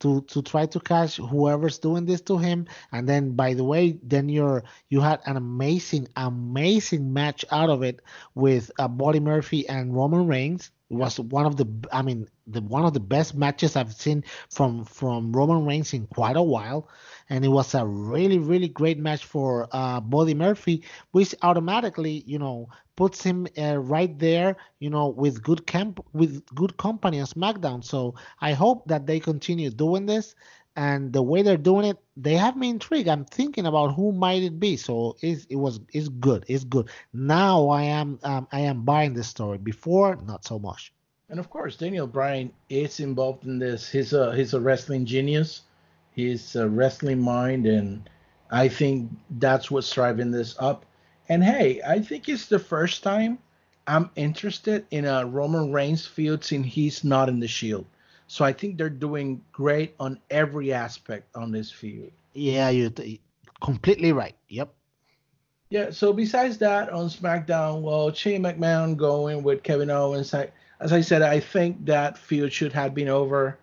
C: to to try to catch whoever's doing this to him and then by the way then you're you had an amazing amazing match out of it with uh, Murphy and Roman Reigns it was one of the I mean the one of the best matches I've seen from from Roman Reigns in quite a while. And it was a really really great match for uh Buddy Murphy which automatically you know puts him uh, right there you know with good camp with good company on SmackDown. So I hope that they continue doing this and the way they're doing it they have me intrigued I'm thinking about who might it be so it's, it was it's good it's good now I am um, I am buying this story before not so much
B: And of course, Daniel Bryan is involved in this. He's a he's a wrestling genius. He's a wrestling mind, and I think that's what's driving this up. And hey, I think it's the first time I'm interested in a Roman Reigns feud since he's not in the Shield. So I think they're doing great on every aspect on this feud.
C: yeah you're completely right yep
B: Yeah. So besides that, on SmackDown, well, Shane McMahon going with Kevin Owens. I, as I said, I think that feud should have been over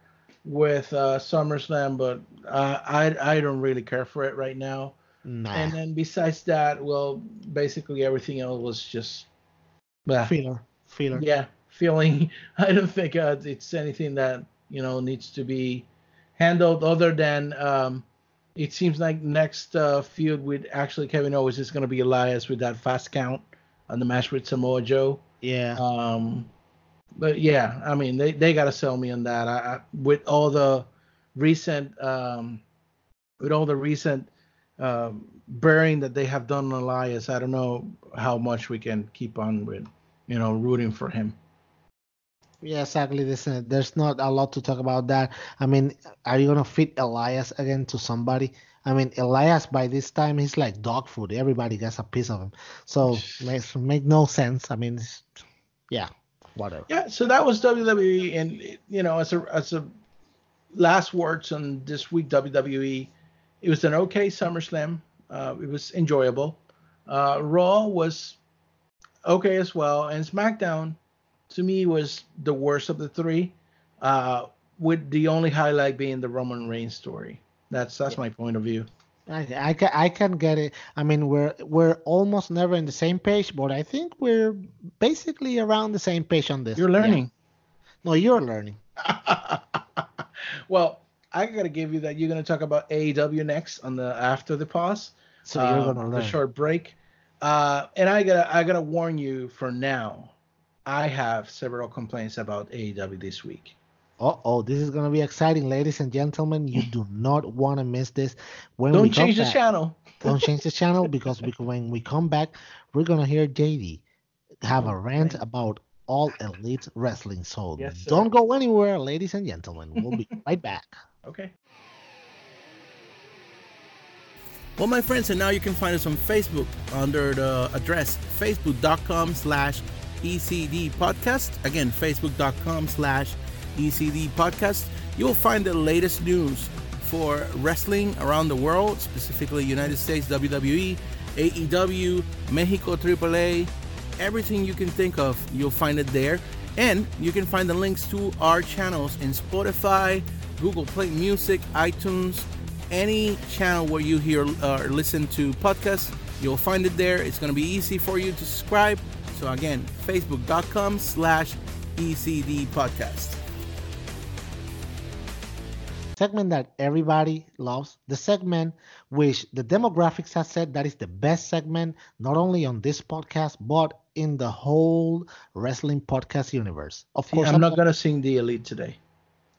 B: with uh, SummerSlam, but uh, I I don't really care for it right now.
C: nah
B: And then besides that, well, basically everything else was just,
C: filler filler
B: yeah, feeling. [LAUGHS] I don't think uh, it's anything that you know needs to be handled other than um, it seems like next uh, feud with actually Kevin Owens is going to be Elias with that fast count on the match with Samoa Joe.
C: yeah
B: Um, but yeah, I mean they, they got to sell me on that. I, I with all the recent um, with all the recent um, burying that they have done on Elias, I don't know how much we can keep on with you know rooting for him.
C: Yeah, exactly. Listen, there's not a lot to talk about that. I mean, are you gonna fit Elias again to somebody? I mean, Elias by this time he's like dog food. Everybody gets a piece of him. So [LAUGHS] makes make no sense. I mean, yeah, whatever.
B: Yeah, so that was WWE, and you know, as a as a last words on this week WWE, it was an okay SummerSlam. Uh, it was enjoyable. Uh, Raw was okay as well, and SmackDown to me was the worst of the three, uh, with the only highlight being the Roman Reigns story. That's that's my point of view.
C: I, I, can, I can get it. I mean, we're we're almost never in the same page, but I think we're basically around the same page on this.
B: You're
C: Yeah.
B: learning.
C: No, you're learning. [LAUGHS]
B: well, I gotta give you that. You're gonna talk about AEW next on the after the pause.
C: So you're
B: um,
C: gonna learn.
B: the short break. Uh, and I gotta I gotta warn you for now. I have several complaints about AEW this week.
C: Oh, oh, this is gonna be exciting, ladies and gentlemen. You do not want to miss this. When
B: Don't
C: we come
B: change the channel.
C: Don't change the [LAUGHS] channel because we, when we come back, we're gonna hear JD have a oh, rant about all elite wrestling. So
B: Yes,
C: don't go anywhere, ladies and gentlemen. We'll be right back. [LAUGHS]
B: Okay.
A: Well, my friends, and now you can find us on Facebook under the address facebook.com slash ECD podcast. Again, facebook.com slash ECD podcast. You'll find the latest news for wrestling around the world, specifically United States WWE, AEW, Mexico AAA, everything you can think of, you'll find it there. And you can find the links to our channels in Spotify, Google Play Music, iTunes, any channel where you hear or listen to podcasts, you'll find it there. It's going to be easy for you to subscribe. So again, facebook.com slash ECD podcast.
C: segment that everybody loves, the segment which the demographics have said that is the best segment, not only on this podcast, but in the whole wrestling podcast universe. Of
B: See,
C: course,
B: I'm not gonna sing the elite today.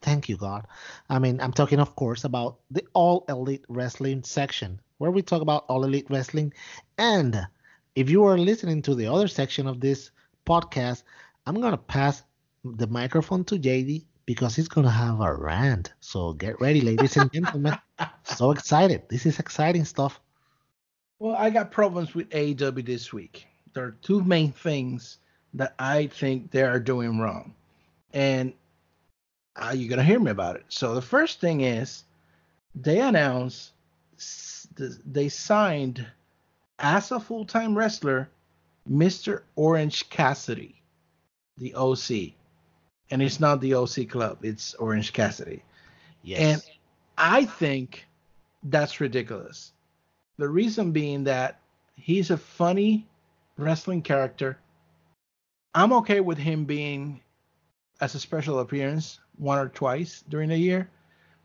C: Thank you, God. I mean, I'm talking, of course, about the All Elite Wrestling section, where we talk about All Elite Wrestling. And if you are listening to the other section of this podcast, I'm going to pass the microphone to JD because he's going to have a rant. So get ready, ladies and gentlemen. [LAUGHS] so excited. This is exciting stuff.
B: Well, I got problems with AEW this week. There are two main things that I think they are doing wrong, and uh, you're gonna hear me about it. So the first thing is they announced they signed as a full-time wrestler Mr. Orange Cassidy, the OC, and it's not the OC Club; it's Orange Cassidy. Yes. And I think that's ridiculous. The reason being that he's a funny wrestling character. I'm okay with him being as a special appearance one or twice during the year,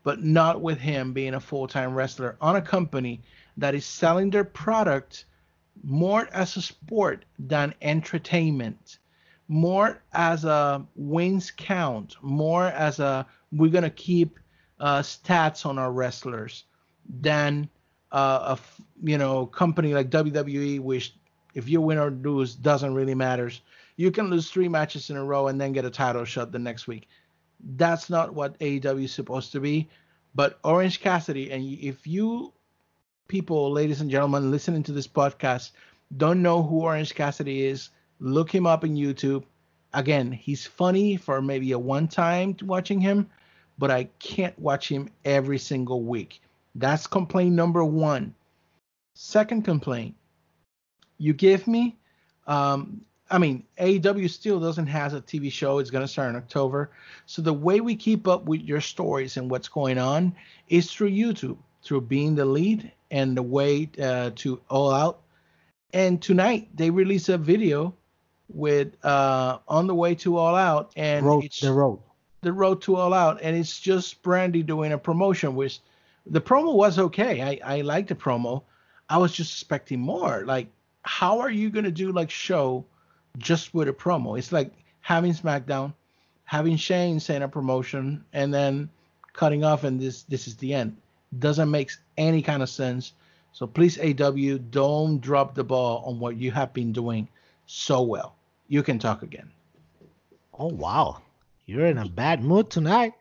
B: but not with him being a full time wrestler on a company that is selling their product more as a sport than entertainment, more as a wins count, more as a we're going to keep uh, stats on our wrestlers than uh, a you know company like WWE, which if you win or lose doesn't really matters. You can lose three matches in a row and then get a title shot the next week. That's not what AEW is supposed to be. But Orange Cassidy, and if you people, ladies and gentlemen, listening to this podcast, don't know who Orange Cassidy is, look him up in YouTube. Again, he's funny for maybe a one time watching him, but I can't watch him every single week. That's complaint number one. Second complaint, you give me, um, I mean, AEW still doesn't has a TV show. It's gonna start in October. So the way we keep up with your stories and what's going on is through YouTube, through Being the Elite and the way uh, to All Out. And tonight they released a video with uh, on the way to All Out, and
C: road,
B: it's
C: the road.
B: the road to all out and it's just Brandi doing a promotion which the promo was okay. I i liked the promo. I was just expecting more. Like how are you going to do like show just with a promo? It's like having smackdown having shane saying a promotion and then cutting off and this this is the end doesn't make any kind of sense so please aw don't drop the ball on what you have been doing so well you can talk again
C: Oh wow, you're in a bad mood tonight.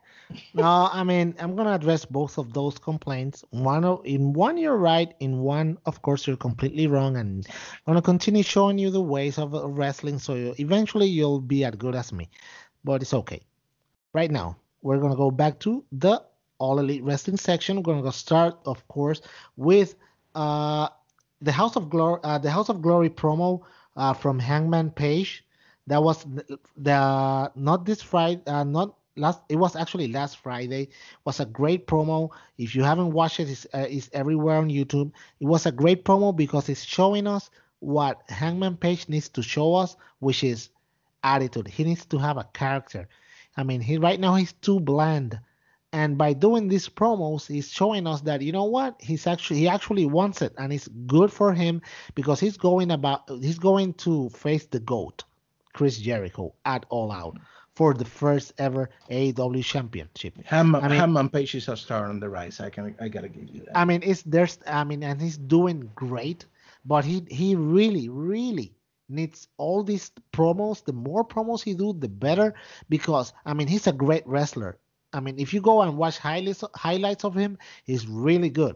C: No, I mean I'm gonna address both of those complaints. One in one you're right, in one of course you're completely wrong, and I'm gonna continue showing you the ways of uh, wrestling, so you, eventually you'll be as good as me. But it's okay. Right now we're gonna go back to the All Elite Wrestling section. We're gonna go start, of course, with uh the House of Glory, uh, the House of Glory promo uh, from Hangman Page that was the, the not this Friday, uh, not last. It was actually last Friday. Was a great promo. If you haven't watched it, it's, uh, it's everywhere on YouTube. It was a great promo because it's showing us what Hangman Page needs to show us, which is attitude. He needs to have a character. I mean, he right now he's too bland. And by doing these promos, he's showing us that you know what he's actually he actually wants it, and it's good for him because he's going about he's going to face the goat, Chris Jericho, at All Out for the first ever AEW championship.
B: Ham, I mean, Hangman Page is a star on the rise. I can I gotta give you that. I
C: mean, it's there's I mean, and he's doing great, but he he really really needs all these promos. The more promos he do, the better because I mean he's a great wrestler. I mean, if you go and watch highlights highlights of him, he's really good.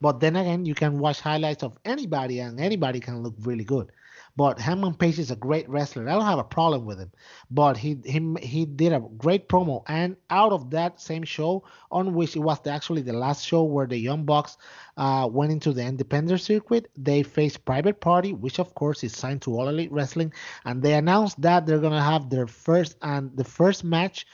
C: But then again, you can watch highlights of anybody, and anybody can look really good. But Hangman Page is a great wrestler. I don't have a problem with him. But he he he did a great promo, and out of that same show, on which it was the, actually the last show where the Young Bucks uh, went into the independent circuit, they faced Private Party, which of course is signed to All Elite Wrestling, and they announced that they're gonna have their first and the first match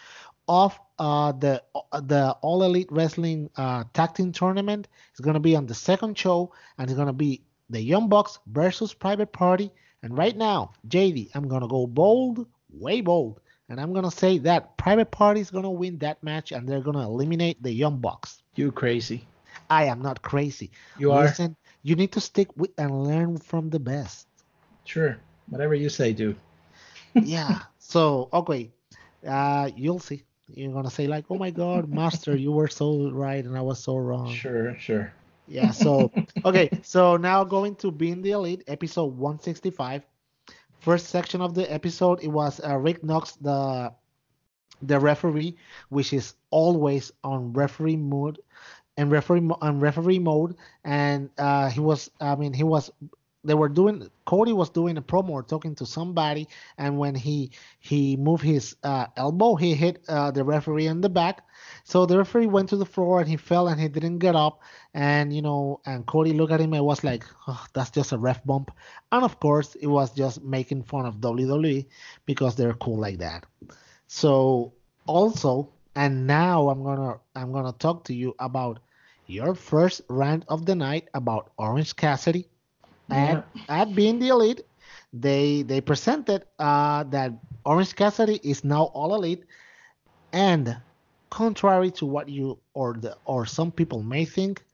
C: of uh, the uh, the All Elite Wrestling uh, Tag Team Tournament is gonna be on the second show, and it's gonna be the Young Bucks versus Private Party and right now, JD, I'm gonna go bold, way bold, and I'm gonna say that Private Party is gonna win that match, and they're gonna eliminate the Young Bucks.
B: You crazy?
C: I am not crazy.
B: You Listen, are.
C: You need to stick with and learn from the best.
B: Sure, whatever you say, dude. [LAUGHS]
C: yeah. So okay, uh, you'll see. You're gonna say like, "Oh my God, Master, you were so right and I was so wrong."
B: Sure, sure.
C: Yeah. So [LAUGHS] okay. So now going to being the elite, episode 165. First section of the episode, it was uh, Rick Knox, the the referee, which is always on referee mode and referee on referee mode, and uh, he was, I mean, he was they were doing Cody was doing a promo or talking to somebody, and when he he moved his uh, elbow, he hit uh, the referee in the back. So the referee went to the floor and he fell and he didn't get up. And you know, and Cody looked at him and was like, oh, "That's just a ref bump." And of course, it was just making fun of WWE because they're cool like that. So also, and now I'm gonna I'm gonna talk to you about your first rant of the night about Orange Cassidy at, at being the elite, they they presented uh, that Orange Cassidy is now all elite, and contrary to what you or the or some people may think,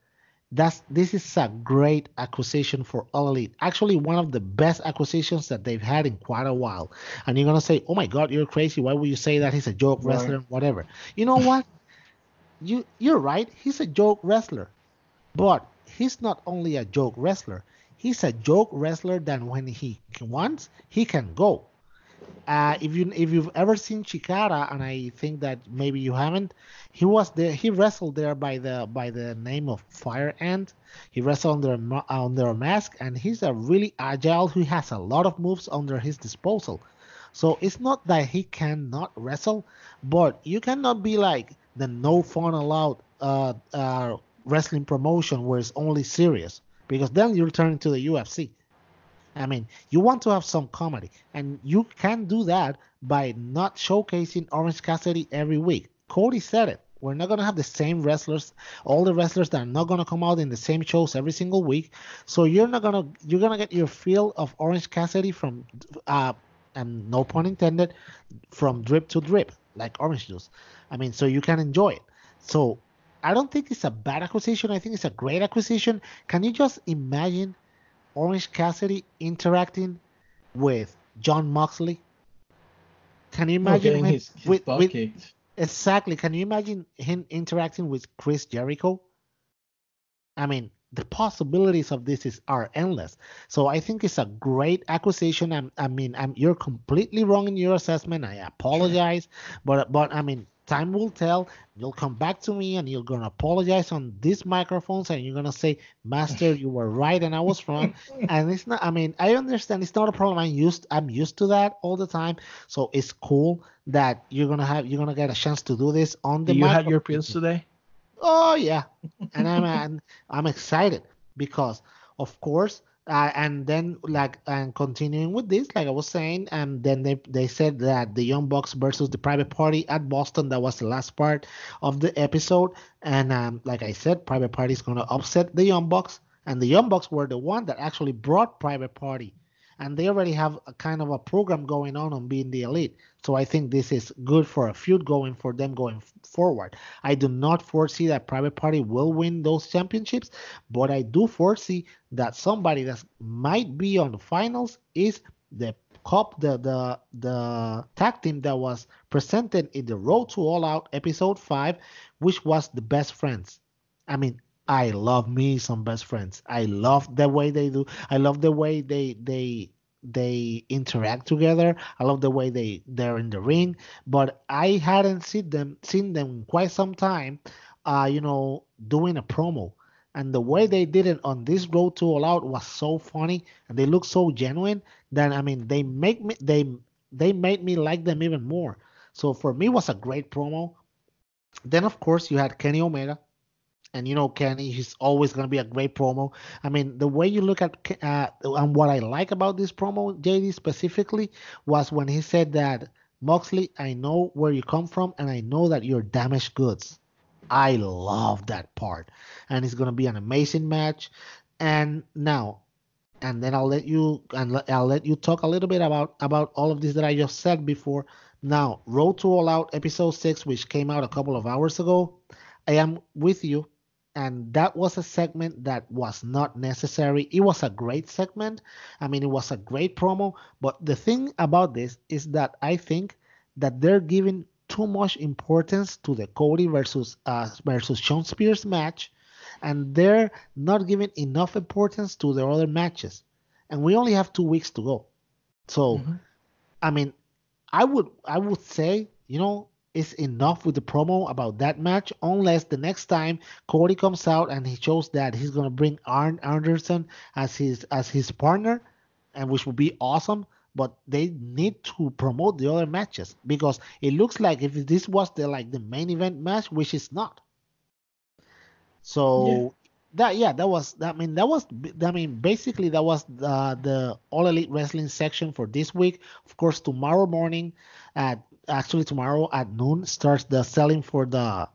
C: that's this is a great acquisition for all elite. Actually, one of the best acquisitions that they've had in quite a while. And you're gonna say, "Oh my God, you're crazy! Why would you say that? He's a joke wrestler, whatever." You know what? [LAUGHS] you you're right. He's a joke wrestler, but he's not only a joke wrestler he's a joke wrestler that when he wants, he can go. Uh, if you if you've ever seen Chikara, and I think that maybe you haven't, he was there. He wrestled there by the by the name of Fire Ant. He wrestled under under a mask, and he's a really agile. Who has a lot of moves under his disposal. So it's not that he cannot wrestle, but you cannot be like the no fun allowed uh, uh, wrestling promotion where it's only serious because then you return to the UFC. I mean, you want to have some comedy, and you can do that by not showcasing Orange Cassidy every week. Cody said it. We're not gonna have the same wrestlers, all the wrestlers that are not gonna come out in the same shows every single week. So you're not gonna you're gonna get your feel of Orange Cassidy from, uh, and no pun intended, from drip to drip like orange juice. I mean, so you can enjoy it. So I don't think it's a bad acquisition. I think it's a great acquisition. Can you just imagine Orange Cassidy interacting with Jon Moxley? Can you imagine
B: him his, his with, with
C: exactly? Can you imagine him interacting with Chris Jericho? I mean, the possibilities of this is are endless. So I think it's a great acquisition. I'm, I mean, I'm, you're completely wrong in your assessment. I apologize, but but I mean, time will tell. You'll come back to me and you're gonna apologize on these microphones and you're gonna say, Master, you were right and I was wrong. [LAUGHS] and it's not I mean, I understand it's not a problem. I'm used I'm used to that all the time. So it's cool that you're gonna have you're gonna get a chance to do this on the
B: Do you have your pills today?
C: Oh yeah. And I'm [LAUGHS] I'm, I'm excited because of course uh, and then like and continuing with this like i was saying and then they they said that the young bucks versus the private party at boston that was the last part of the episode. And um, like i said private party is going to upset the young bucks and the young bucks were the one that actually brought private party and they already have a kind of a program going on on being the elite. So I think this is good for a feud going for them going forward. I do not foresee that Private Party will win those championships, but I do foresee that somebody that might be on the finals is the cup the the the tag team that was presented in the Road to All Out episode 5 which was the best friends. I mean, I love me some best friends. I love the way they do. I love the way they they they interact together. I love the way they they're in the ring. But I hadn't seen them seen them quite some time. Uh, you know, doing a promo. And the way they did it on this road to all out was so funny and they look so genuine that I mean they make me they they made me like them even more. So for me was a great promo. Then of course you had Kenny Omega and you know Kenny, he's always going to be a great promo. I mean, the way you look at uh, and what I like about this promo, JD specifically, was when he said that Moxley, I know where you come from, and I know that you're damaged goods. I love that part, and it's going to be an amazing match. And now, and then I'll let you and I'll let you talk a little bit about about all of this that I just said before. Now, Road to All Out episode six, which came out a couple of hours ago. I am with you and that was a segment that was not necessary. It was a great segment. I mean, it was a great promo. But the thing about this is that I think that they're giving too much importance to the Cody versus uh, versus Shawn Spears match, and they're not giving enough importance to the other matches. And we only have two weeks to go. So, mm-hmm. I mean, I would I would say you know is enough with the promo about that match unless the next time Cody comes out and he shows that he's gonna bring Arn Anderson as his as his partner, and which would be awesome. But they need to promote the other matches because it looks like if this was the like the main event match, which is not. So yeah. that yeah, that was I mean that was I mean basically that was the the All Elite Wrestling section for this week. Of course, tomorrow morning at actually tomorrow at noon starts the selling for the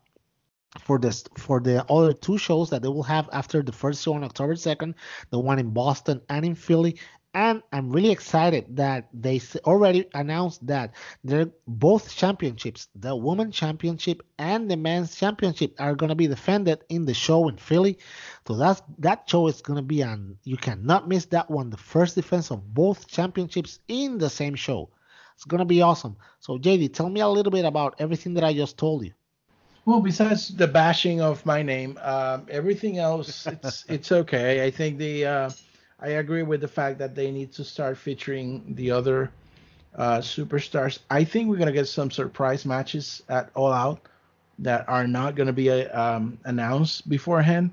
C: for this for the other two shows that they will have after the first show on October 2nd, the one in Boston and in Philly. And I'm really excited that they already announced that they're both championships, the women's championship and the men's championship, are going to be defended in the show in Philly. So that's that show is going to be on. You cannot miss that one. The first defense of both championships in the same show. It's gonna be awesome. So JD, tell me a little bit about everything that I just told you.
B: Well, besides the bashing of my name, um, everything else it's [LAUGHS] it's okay. I think the uh, I agree with the fact that they need to start featuring the other uh, superstars. I think we're gonna get some surprise matches at All Out that are not gonna be uh, um, announced beforehand.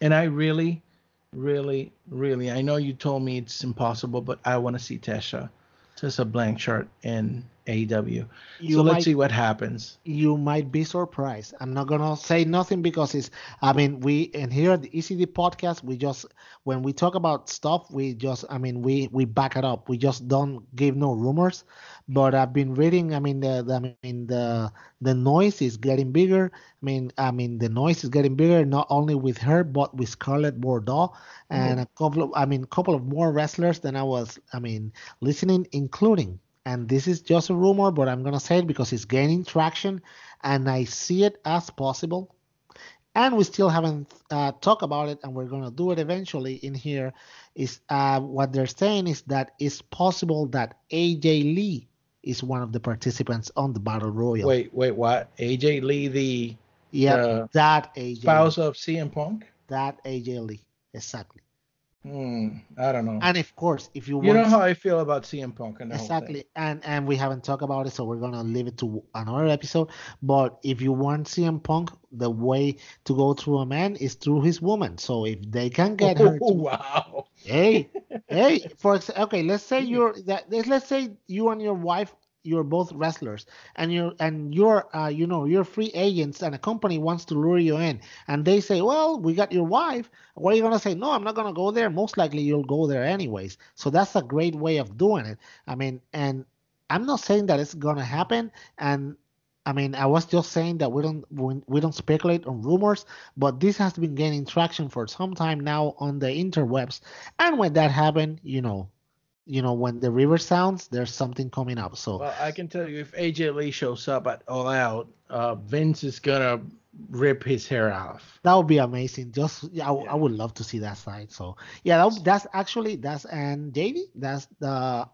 B: And I really, really, really, I know you told me it's impossible, but I want to see Tessa Blanchard in AEW. You so let's see what happens.
C: You might be surprised. I'm not gonna say nothing because it's. I mean, we and here at the ECD podcast, we just when we talk about stuff, we just. I mean, we we back it up. We just don't give no rumors. But I've been reading. I mean, the, the I mean the the noise is getting bigger. I mean, I mean the noise is getting bigger not only with her but with Scarlett Bordeaux and mm-hmm. a couple of. I mean, couple of more wrestlers than I was. I mean, listening, including and this is just a rumor, but I'm gonna say it because it's gaining traction, and I see it as possible. And we still haven't uh, talked about it, and we're gonna do it eventually in here. Is uh, what they're saying is that it's possible that AJ Lee is one of the participants on the battle royal.
B: Wait, wait, what? AJ Lee, the
C: yeah, that AJ
B: spouse Lee. of CM Punk.
C: That AJ Lee, exactly.
B: Hmm, I don't know.
C: And of course, if you want
B: you know how I feel about CM Punk and
C: exactly, and and we haven't talked about it, so we're gonna leave it to another episode. But if you want CM Punk, the way to go through a man is through his woman. So if they can get her,
B: to, wow.
C: Hey, hey, [LAUGHS] for okay, let's say you're that. Let's say you and your wife you're both wrestlers and you're and you're uh, you know you're free agents and a company wants to lure you in and they say well we got your wife. What are you going to say? No i'm not going to go there. Most likely you'll go there anyways. So that's a great way of doing it. I mean and i'm not saying that it's going to happen and I mean, I was just saying that we don't we don't speculate on rumors, but this has been gaining traction for some time now on the interwebs. And when that happened, you know, you know when the river sounds, there's something coming up. So
B: well, I can tell you if AJ Lee shows up at All Out, uh, Vince is gonna rip his hair off.
C: That would be amazing. Just yeah, I, yeah. I would love to see that side. So yeah, that, that's actually that's and JD, that's the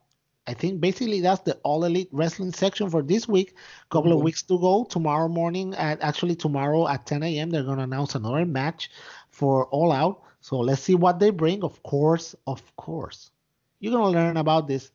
C: I think basically that's the all elite wrestling section for this week. Couple mm-hmm. of weeks to go. Tomorrow morning, at actually tomorrow at 10 a.m. they're gonna announce another match for All Out. So let's see what they bring. Of course, of course, you're gonna learn about this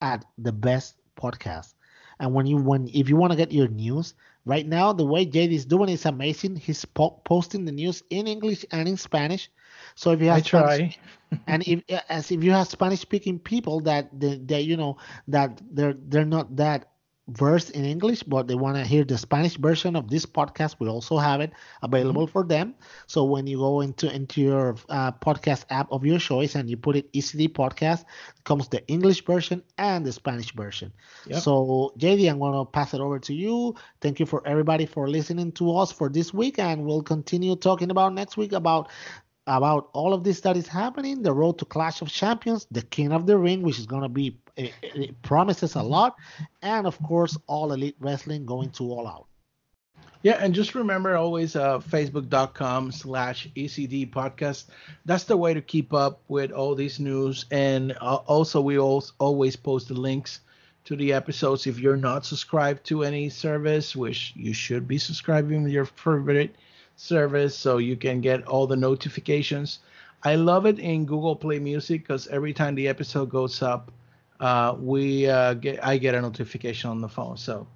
C: at the best podcast. And when you when if you want to get your news right now, the way JD is doing is amazing. He's po- posting the news in English and in Spanish. So if you have
B: I Spanish,
C: try. [LAUGHS] and if as if you have Spanish speaking people that that you know that they're they're not that versed in English, but they want to hear the Spanish version of this podcast, we also have it available mm-hmm. for them. So when you go into into your uh, podcast app of your choice and you put it ECD podcast, comes the English version and the Spanish version. Yep. So JD, I'm gonna pass it over to you. Thank you for everybody for listening to us for this week, and we'll continue talking about next week about about all of this that is happening the road to clash of champions the king of the ring which is going to be it, it, promises a lot. And of course all elite wrestling going to all out.
B: Yeah and just remember always uh, facebook.com slash ecd podcast. That's the way to keep up with all these news. And uh, also we always post the links to the episodes if you're not subscribed to any service which you should be subscribing to your favorite service so you can get all the notifications. I love it in Google Play Music because every time the episode goes up, uh, we uh, get I get a notification on the phone. So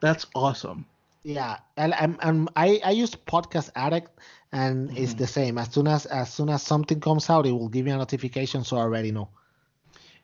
B: that's awesome.
C: Yeah, and, and, and I I use Podcast Addict, and mm-hmm. it's the same. As soon as as soon as something comes out, it will give me a notification, so I already know.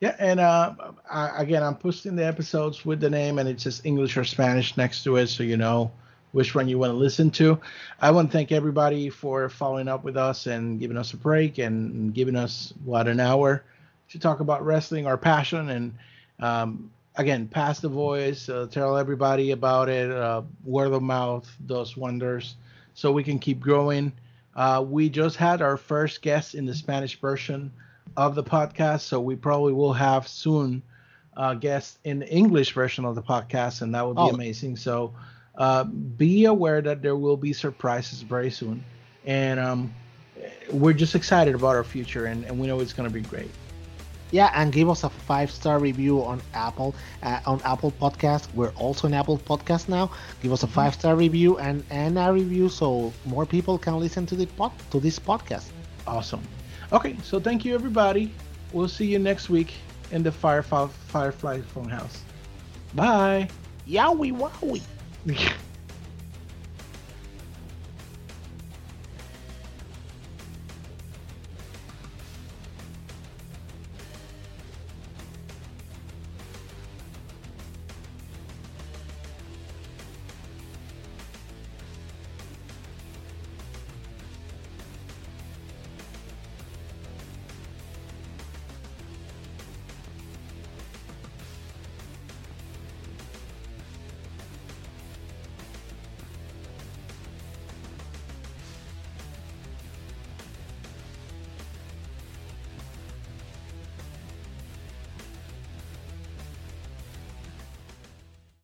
B: Yeah, and uh, I, again, I'm posting the episodes with the name, and it's just English or Spanish next to it, so you know which one you want to listen to. I want to thank everybody for following up with us and giving us a break and giving us what an hour to talk about wrestling, our passion, and um, again, pass the voice, uh, tell everybody about it. Uh, word of mouth does wonders, so we can keep growing. Uh, we just had our first guest in the Spanish version of the podcast, so we probably will have soon uh, guests in the English version of the podcast, and that would be oh. amazing. So uh, be aware that there will be surprises very soon, and um, we're just excited about our future, and, and we know it's going to be great.
C: Yeah, and give us a five star review on Apple uh, on Apple Podcast. We're also an Apple Podcast now. Give us a five star review and and a review so more people can listen to the pod, to this podcast.
B: Awesome. Okay, so thank you everybody. We'll see you next week in the Firefly Firefly Fun House. Bye.
C: Yowie wowie. [LAUGHS]